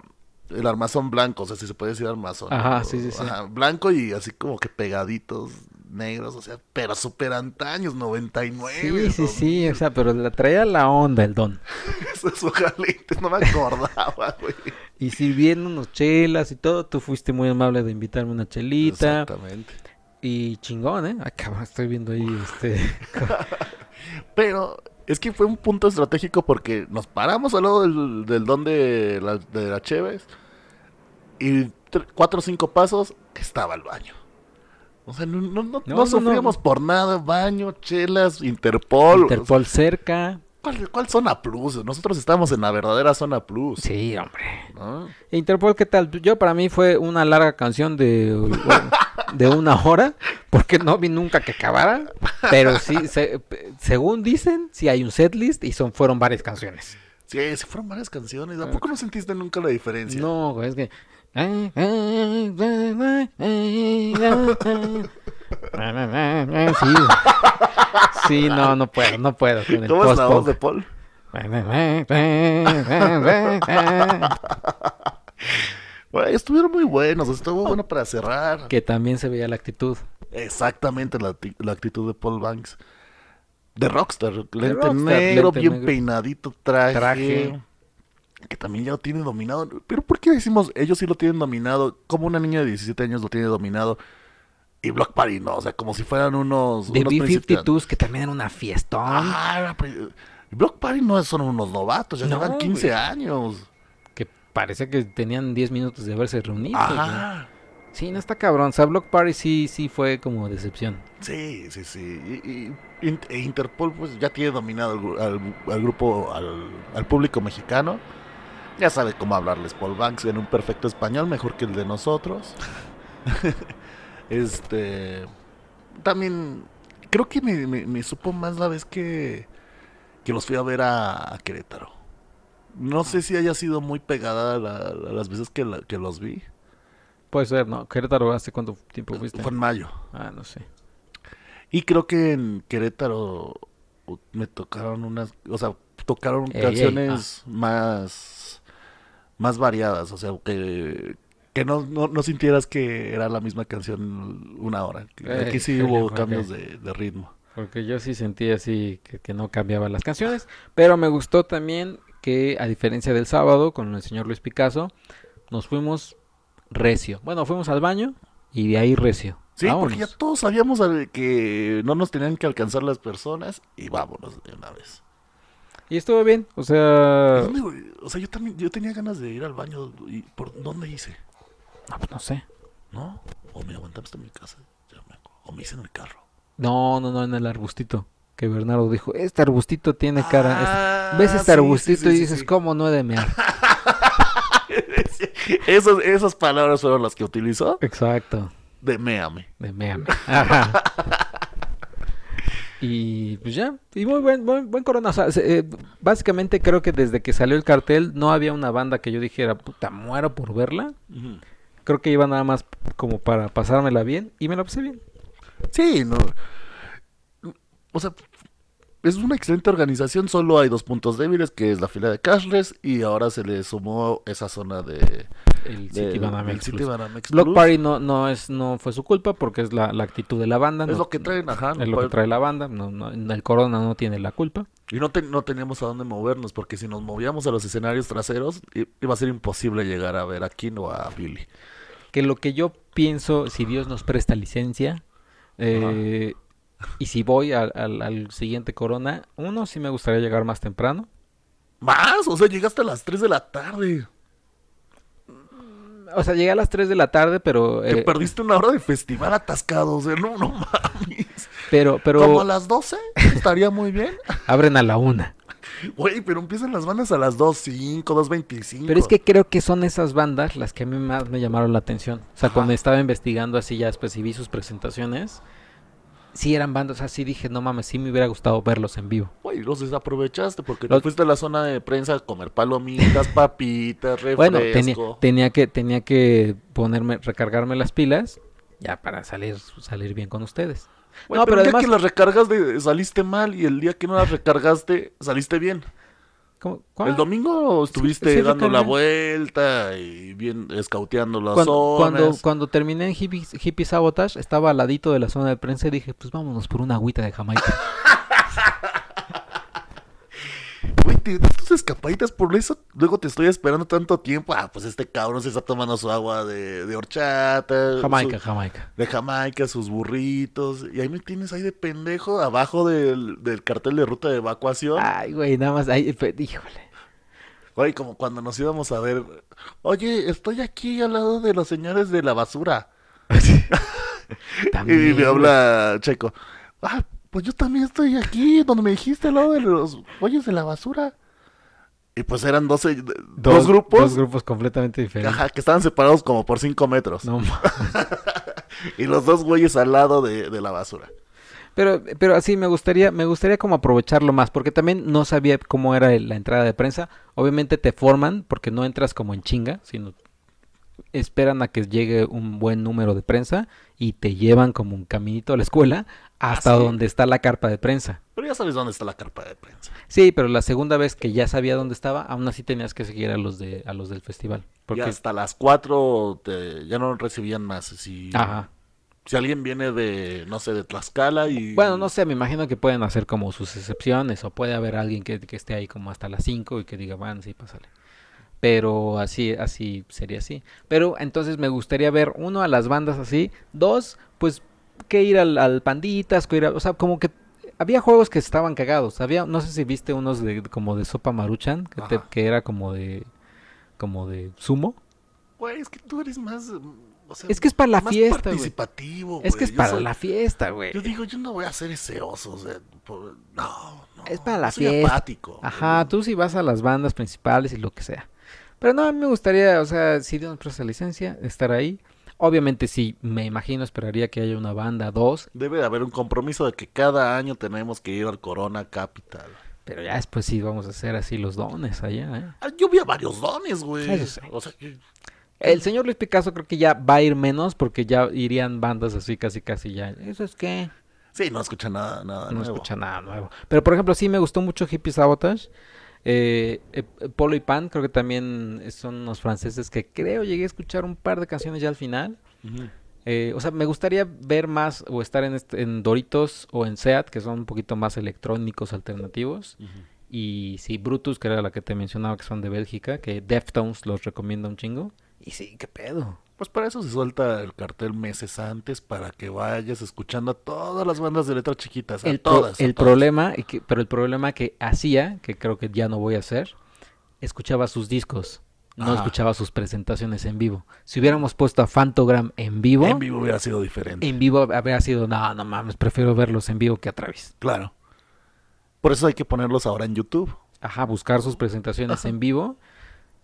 el armazón blanco, o sea, si se puede decir armazón. Ajá, sí, sí, sí. Ajá, blanco y así como que pegaditos, negros, o sea, pero súper antaños, 99. Sí, sí, sí, o sea, pero la traía la onda el don. Esos ojalitos, no me acordaba, güey. Y sirviendo unos chelas y todo, tú fuiste muy amable de invitarme una chelita. Exactamente. Y chingón, ¿eh? Cabrón, estoy viendo ahí este... Pero es que fue un punto estratégico porque nos paramos al lado del, del don de la, de la Cheves y tr- cuatro o cinco pasos estaba el baño. O sea, no, no, no, No, sufríamos por nada. Baño, chelas, Interpol. Interpol cerca. ¿Cuál, cuál zona plus? Nosotros estábamos en la verdadera zona plus. Sí, hombre. ¿no? Interpol, ¿qué tal? Yo para mí fue una larga canción de, de una hora, porque no vi nunca que acabara, pero sí, se- según dicen, sí hay un setlist y son, fueron varias canciones. Sí, sí fueron varias canciones. ¿A poco no sentiste nunca la diferencia? No, es que... Sí, sí, no, no puedo, no puedo. con el ¿Cómo es la voz de Paul? Estuvieron muy buenos. Estuvo bueno para cerrar. Que también se veía la actitud. Exactamente la, acti- la actitud de Paul Banks. De Rockstar, lente Rockstar, negro, lente bien negro. peinadito, traje, Traje. Que también ya lo tiene dominado. Pero ¿por qué decimos ellos sí lo tienen dominado? Como una niña de 17 años lo tiene dominado. Y Block Party no, o sea, como si fueran unos. De unos principiantes. B-52s, que también era una. Ah, pre- Block Party no son unos novatos, ya No, llevan 15 güey. años. Que parece que tenían 10 minutos de haberse reunido. güey. Ajá. Sí, no está cabrón. O sea, Block Party sí, sí fue como decepción. Sí, sí, sí. Y, e Interpol pues ya tiene dominado al, al- al grupo, al, al público mexicano. Ya sabe cómo hablarles Paul Banks en un perfecto español, mejor que el de nosotros. este. También. Creo que me, me- me supo más la vez que. Que los fui a ver a, a Querétaro. No sé si haya sido muy pegada la- la- las veces que, la- que los vi. Puede ser, ¿no? Querétaro, ¿hace cuánto tiempo fuiste? Fue en mayo. Ah, no sé. Y creo que en Querétaro me tocaron unas, o sea, tocaron Ey, ey, canciones más más variadas, o sea, que que no, no, no sintieras que era la misma canción una hora. Ey, Aquí sí hubo cambios de, de ritmo. Porque yo sí sentí así que, que no cambiaban las canciones. Pero me gustó también que, a diferencia del sábado, con el señor Luis Picasso, nos fuimos recio. Bueno, fuimos al baño y de ahí recio. Sí, porque ya todos sabíamos que no nos tenían que alcanzar las personas y vámonos de una vez. Y estuvo bien, o sea... O sea, yo también yo tenía ganas de ir al baño y por dónde hice, No, pues no sé. ¿no? O me aguantaba hasta mi casa, ya me acuerdo. o me hice en el carro. No, no, no, en el arbustito. que Bernardo dijo, este arbustito tiene cara. Ah, Ves este sí, arbustito sí, sí, y dices. ¿cómo no he de mear? esas, esas palabras fueron las que utilizó. Exacto, De meame. Ajá. Y pues ya, y muy buen, buen, buen corona. O sea, se- eh, básicamente creo que desde que salió el cartel no había una banda que yo dijera, puta, muero por verla. Ujú. Creo que iba nada más como para pasármela bien y me la pasé bien. Sí, no. O sea, es una excelente organización. Solo hay dos puntos débiles, que es la fila de cashless y ahora se le sumó esa zona de, El City Banamex Block. Party no, no es, no fue su culpa porque es la, la actitud de la banda. Es no- lo que traen, ajá. es lo que trae la banda. No, no, el Corona no tiene la culpa. Y no, te- no teníamos a dónde movernos, porque si nos movíamos a los escenarios traseros, iba a ser imposible llegar a ver a Kino o a Billy. Que lo que yo pienso, si Dios nos presta licencia, eh, y si voy al, al- al siguiente Corona, uno sí me gustaría llegar más temprano. Más, o sea, llegaste a las 3 de la tarde. O sea, llegué a las 3 de la tarde, pero... Te eh, perdiste una hora de festival atascado, o sea, no, no mames. pero, pero Como a las 12, estaría muy bien. abren a la una. Güey, pero empiezan las bandas a las 2.05, 2.25. Pero es que creo que son esas bandas las que a mí más me llamaron la atención. O sea, Ajá. cuando estaba investigando así ya después y vi sus presentaciones, sí eran bandas, así dije, no mames, sí me hubiera gustado verlos en vivo. Güey, los desaprovechaste porque Los- te fuiste a la zona de prensa a comer palomitas, papitas, refresco. Bueno, tenía, tenía que tenía que ponerme recargarme las pilas ya para salir salir bien con ustedes. Güey, no, pero, pero el día que las recargas de- saliste mal y el día que no las recargaste saliste bien. ¿Cómo? El domingo estuviste sí dando la vuelta y bien escauteando las cuando, zonas. cuando, cuando terminé en hippie, hippie Sabotage, estaba al ladito de la zona de prensa y dije, pues vámonos por una agüita de Jamaica. Güey, te das tus escapaditas por eso. Luego te estoy esperando tanto tiempo. Ah, pues este cabrón se está tomando su agua de, de horchata. Jamaica, su- Jamaica. de Jamaica, sus burritos. Y ahí me tienes ahí de pendejo, abajo del, del cartel de ruta de evacuación. Ay, güey, nada más, fe- híjole. Güey, como cuando nos íbamos a ver. Oye, estoy aquí al lado de los señores de la basura. Y me habla Checo. Ah, pues yo también estoy aquí, donde me dijiste al lado de los güeyes de la basura. Y pues eran 12, dos, grupos. Dos grupos completamente diferentes. Ajá, que estaban separados como por 5 metros. No, Y los dos güeyes al lado de, de la basura. pero, pero así me gustaría, me gustaría como aprovecharlo más, porque también no sabía cómo era la entrada de prensa. Obviamente te forman, porque no entras como en chinga, sino esperan a que llegue un buen número de prensa y te llevan como un caminito a la escuela hasta Ah, sí. donde está la carpa de prensa. Pero ya sabes dónde está la carpa de prensa. Sí, pero la segunda vez que ya sabía dónde estaba, aún así tenías que seguir a los de a los del festival, porque Y hasta las 4 ya no recibían más. Si, ajá. si alguien viene de, no sé, de Tlaxcala y... Bueno, no sé, me imagino que pueden hacer como sus excepciones o puede haber alguien que, que esté ahí como hasta las 5 y que diga, van, sí, pásale. Pero así, así sería así. Pero entonces me gustaría ver, uno, a las bandas así, dos, pues que ir al, al Panditas, que ir a- o sea, como que había juegos que estaban cagados. Había, no sé si viste unos de como de Sopa Maruchan, que, te- que era como de como de sumo. Güey, es que tú eres más... mm, o sea, Es que es para la más fiesta, güey. Es que es Yo para soy- la fiesta, güey. Yo digo, yo no voy a hacer ese oso, o sea, por- no, no. Es para la soy fiesta. apático. Ajá, güey. tú sí vas a las bandas principales y lo que sea. Pero no, a mí me gustaría, o sea, si Dios nos presta licencia, estar ahí. Obviamente sí, me imagino, esperaría que haya una banda, dos, Debe de haber un compromiso de que cada año tenemos que ir al Corona Capital. pero ya después sí vamos a hacer así los dones allá, ¿eh? Ah, Yo vi a varios dones, güey. Eso sí. O sea, que- El señor Luis Picasso creo que ya va a ir menos porque ya irían bandas así casi casi ya. Eso es que sí, no escucha nada, nada no nuevo. escucha nada nuevo. Pero por ejemplo, sí me gustó mucho Hippie Sabotage. Eh, eh, Polo y Pan, creo que también son unos franceses que creo llegué a escuchar un par de canciones ya al final. Eh, o sea, me gustaría ver más o estar en, este- en Doritos o en Seat, que son un poquito más electrónicos alternativos. Y sí, Brutus, que era la que te mencionaba, que son de Bélgica, que Deftones los recomienda un chingo. Y sí, qué pedo. Pues para eso se suelta el cartel meses antes para que vayas escuchando a todas las bandas de letras chiquitas, a El, pro- todas. a el todas. problema, y que- pero el problema que hacía, que creo que ya no voy a hacer, escuchaba sus discos, no Ajá. escuchaba sus presentaciones en vivo. Si hubiéramos puesto a Fantogram en vivo, En vivo hubiera sido diferente. en vivo habría sido, no, no mames, prefiero verlos en vivo que a Travis. Claro. Por eso hay que ponerlos ahora en YouTube. Ajá, buscar sus presentaciones en vivo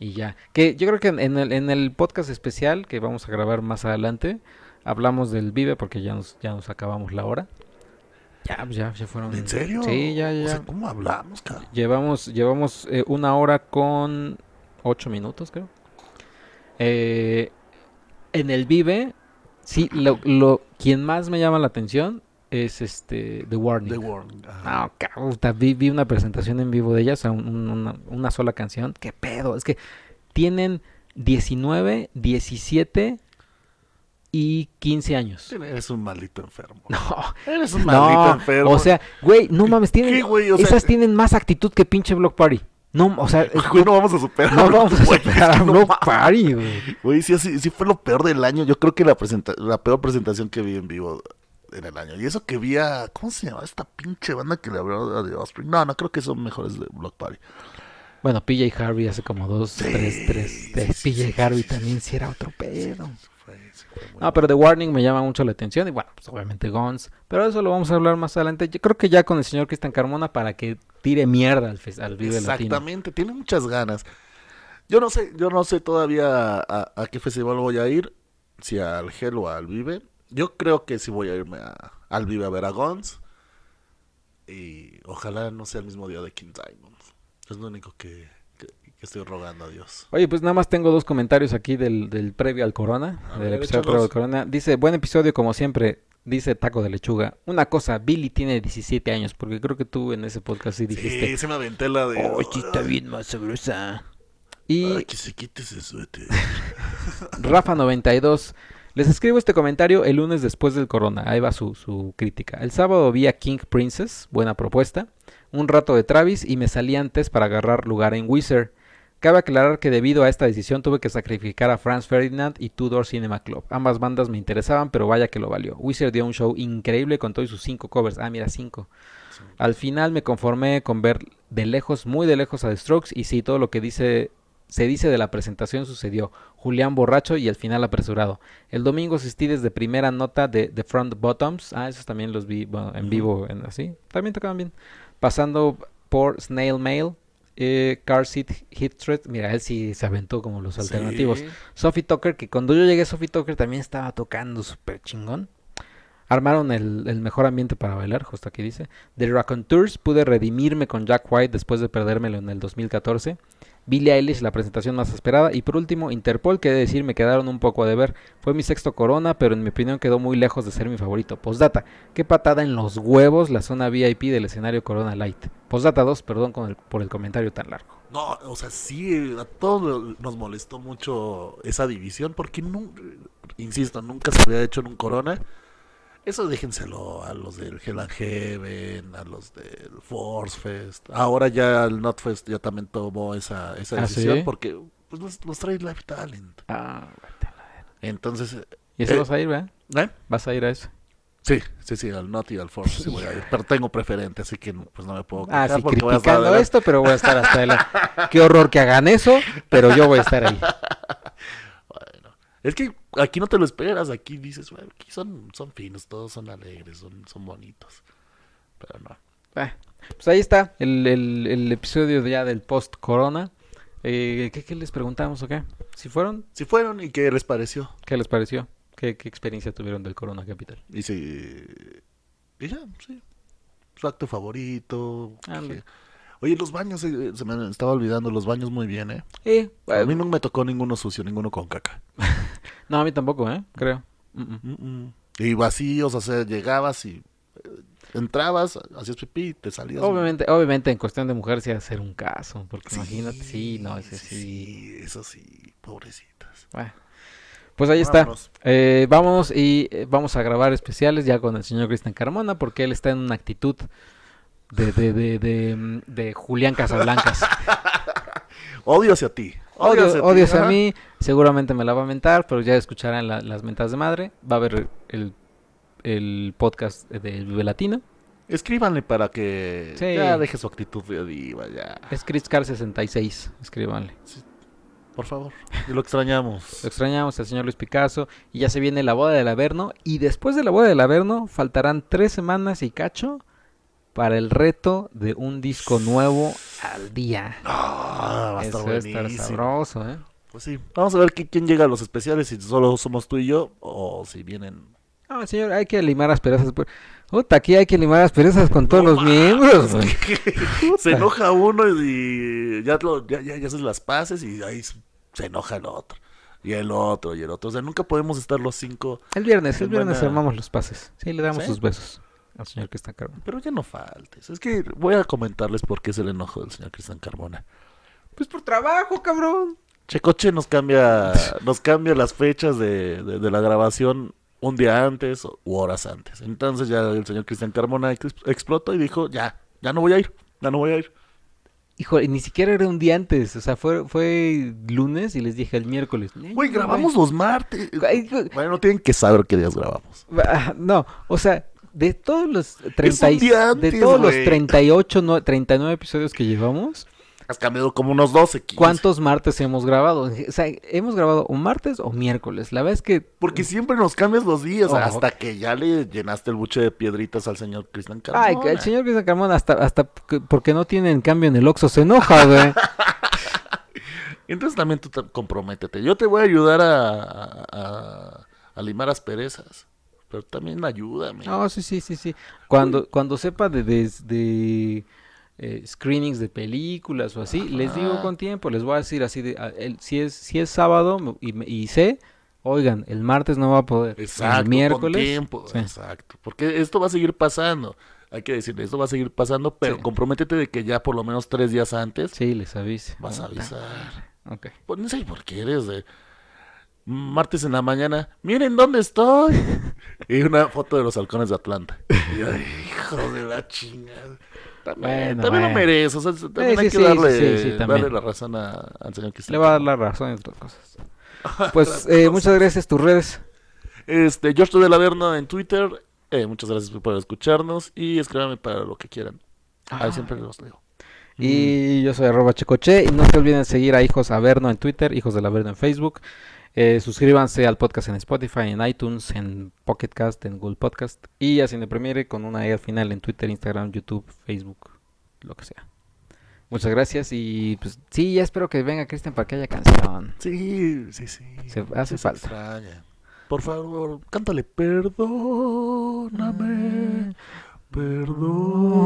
y ya. Que yo creo que en el, en el podcast especial que vamos a grabar más adelante, hablamos del Vive porque ya nos, ya nos acabamos la hora. Ya, pues ya, ya fueron. ¿En serio? Sí, ya, ya. O sea, ¿cómo hablamos, cabrón? Llevamos, llevamos eh, una hora con ocho minutos, creo. Eh, en el Vive, sí, lo, lo, quien más me llama la atención es este The Warning. The Warning. Ah, puta, vi, vi una presentación en vivo de ella, o sea, un- un- una, una sola canción. ¿Qué pedo? Es que tienen 19, 17 y 15 años. Eres un maldito enfermo. No, Eres un maldito no, enfermo. o sea, güey, no mames, tienen, ¿Qué, güey? O sea, esas tienen más actitud que pinche Block Party. No, o sea, Güey, no vamos a superar. no vamos a superar a Block. Party, güey. Güey, sí, sí, sí fue lo peor del año. Yo creo que la, presenta la peor presentación que vi en vivo en el año. Y eso que vi a... ¿Cómo se llama esta pinche banda que le habló a The Offspring? No, no creo que son mejores de Block Party. Bueno, PJ Harvey hace como dos, Sí, tres, tres. de sí, PJ sí, Harvey también sí, era otro pedo. Fue- No, pero The Warning me llama mucho la atención. Y bueno, pues obviamente Guns. Pero eso lo vamos a hablar más adelante. Yo creo que ya con el señor Cristian Carmona para que tire mierda al, al Vive Latino. Exactamente, tiene muchas ganas. Yo no sé, yo no sé todavía a, a qué festival voy a ir, si al Hell o al Vive. Yo creo que sí voy a irme a- al Vive a ver a Guns. Y ojalá no sea el mismo día de King Diamond. Es lo único que, que- que estoy rogando a Dios. Oye, pues nada más tengo dos comentarios aquí del, del previo al Corona. A del ver, episodio previo al. Corona. Dice, buen episodio como siempre. Dice Taco de Lechuga. Una cosa, Billy tiene 17 años. Porque creo que tú en ese podcast sí dijiste. Sí, se me aventé la de... "Oye, está bien más sabrosa. Y Ay, que se quite ese suéter. Rafa92. Les escribo este comentario el lunes después del corona. Ahí va su, su crítica. El sábado vi a King Princess, buena propuesta. Un rato de Travis y me salí antes para agarrar lugar en Wizard. Cabe aclarar que debido a esta decisión tuve que sacrificar a Franz Ferdinand y Tudor Cinema Club. Ambas bandas me interesaban, pero vaya que lo valió. Wizard dio un show increíble con todos sus cinco covers. Ah, mira, cinco. Al final me conformé con ver de lejos, muy de lejos a The Strokes y sí, todo lo que dice se dice de la presentación sucedió. Julián borracho y al final apresurado. El domingo asistí desde primera nota de The Front Bottoms. Ah, esos también los vi bueno, en vivo, en, así. También tocaban bien. Pasando por Snail Mail, eh, Car Seat Hit Thread. Mira, él sí se aventó como los alternativos. Sí. Sophie Tucker, que cuando yo llegué, Sophie Tucker también estaba tocando súper chingón. Armaron el, el mejor ambiente para bailar, justo aquí dice. The Raconteurs, pude redimirme con Jack White después de perdérmelo en el 2014. Billie Eilish, la presentación más esperada. Y por último, Interpol, que he de decir, me quedaron un poco a deber. Fue mi sexto corona, pero en mi opinión quedó muy lejos de ser mi favorito. Postdata, qué patada en los huevos la zona VIP del escenario Corona Light. Postdata 2, perdón por el comentario tan largo. No, o sea, sí, a todos nos molestó mucho esa división porque, no, insisto, nunca se había hecho en un Corona. Eso déjenselo a los del Hell and Heaven, a los del Force Fest. Ahora ya el Not Fest ya también tomó esa, esa ¿Ah, decisión sí? porque pues, los, los trae Live Talent. Ah, Entonces, ¿Y eso Eh, vas a ir, verdad? ¿eh? ¿Vas a ir a eso? Sí, sí, sí, al Not y al Force sí voy a ir. Pero tengo preferente, así que pues no me puedo Ah, sí, criticando esto, pero voy a estar hasta adelante. Qué horror que hagan eso, pero yo voy a estar ahí. Es que aquí no te lo esperas, aquí dices, bueno, aquí son, son finos, todos son alegres, son, son bonitos. Pero no. Ah, pues ahí está el, el- el episodio ya del post-corona. Eh, ¿qué, qué les preguntamos o qué? ¿Si fueron? Si fueron y qué les pareció. ¿Qué les pareció? ¿Qué, qué experiencia tuvieron del Corona Capital? Y si... Y ya, sí. Su acto favorito. Ándale. que- Oye, los baños, eh, se me estaba olvidando, los baños muy bien, ¿eh? Eh, A mí no me tocó ninguno sucio, ninguno con caca. no, a mí tampoco, ¿eh? Creo. Mm, mm. Y vacíos, o sea, llegabas y eh, entrabas, hacías pipí, te salías. Obviamente, obviamente en cuestión de mujer sí hacer un caso, porque Sí, imagínate, sí, no, ese sí. Sí, eso sí, pobrecitas. Bueno, pues ahí está. Eh, vámonos y eh, vamos a grabar especiales ya con el señor Cristian Carmona porque él está en una actitud de, de, de, de, de Julián Casablancas. Odio hacia ti. Odio, odio hacia mí, seguramente me la va a mentar, pero ya escucharán la- las mentas de madre. Va a haber el, el podcast de Vive Latino. Escríbanle para que Sí. ya deje su actitud de diva, ya. Es ChrisCar66, escríbanle. Por favor. Lo extrañamos. Lo extrañamos al señor Luis Picasso y ya se viene la boda del Averno y después de la boda del Averno faltarán tres semanas y cacho para el reto de un disco nuevo al día. Ah, va a estar Eso va a estar buenísimo. sabroso, ¿eh? Pues sí, vamos a ver qui- quién llega a los especiales, si solo somos tú y yo, o si vienen... No, señor, hay que limar asperezas. pues. Puta, aquí hay que limar asperezas con todos No los miembros, güey. Se enoja uno y ya, lo, ya, ya, ya haces las paces y ahí se enoja el otro. Y el otro, y el otro. O sea, nunca podemos estar los cinco, El viernes, el viernes buena- armamos los pases. Sí, le damos ¿Sí? sus besos al señor está cargo. pero ya no faltes. Es que voy a comentarles por qué es el enojo del señor Cristian Carmona. Pues por trabajo, cabrón. Checoche nos cambia, nos cambia las fechas de, de- de la grabación un día antes o- u horas antes. Entonces ya el señor Cristian Carmona ex- explotó y dijo, ya, ya no voy a ir, ya no voy a ir. Hijo, ni siquiera era un día antes. O sea, fue, fue lunes y les dije el miércoles. Güey, grabamos los martes. Bueno, tienen que saber qué días grabamos. Ah, No, o sea, de todos los 30 y- día de antes, todos los güey. 38, no, 39 episodios que llevamos, Has cambiado como unos 12, 15. ¿cuántos martes hemos grabado? O sea, hemos grabado o martes o miércoles. La verdad es que Porque siempre nos cambias los días, Oh. hasta que ya le llenaste el buche de piedritas al señor Cristian Carmona. Ay, el señor Cristian Carmona hasta, hasta que- porque no tienen cambio en el Oxxo se enoja, güey. Entonces también tú te- comprométete. Yo te voy a ayudar a, a, a- a limar asperezas. Pero también ayúdame. No, sí, sí, sí, sí. Cuando, cuando sepa de, de, de, eh, screenings de películas o así, les digo con tiempo, les voy a decir así de, el- si es, si es sábado me- y, me- y sé, oigan, el martes no va a poder, Exacto, el miércoles, con tiempo. sí. Exacto. Porque esto va a seguir pasando. Hay que decirle, esto va a seguir pasando, pero Sí. comprométete de que ya por lo menos tres días antes sí, les avise. vas a avisar. Ok. Pues no sé por qué eres de martes en la mañana. Miren dónde estoy. y una foto de los halcones de Atlanta. Y hijo de la chingada. También, Bueno, también lo. O sea, también Sí, hay sí, que darle, sí, darle la razón a- al señor que Le va a dar la razón en otras cosas. Pues eh, muchas gracias, tus redes. Este, George del Averno en Twitter. Eh, muchas gracias por escucharnos y escríbanme para lo que quieran. Ahí Ah. siempre los leo. Y yo soy arroba checoche. Y no se olviden seguir a Hijos Averno en Twitter, Hijos del Averno en Facebook. Eh, suscríbanse al podcast en Spotify, en iTunes, en Pocket Cast, en Google Podcast. Y a Cine Premiere con una E al final en Twitter, Instagram, YouTube, Facebook, lo que sea. Muchas gracias y pues sí, ya espero que venga Cristian para que haya canción. Sí, sí, sí. Se hace falta. extraña. Por favor, cántale, perdóname, perdóname.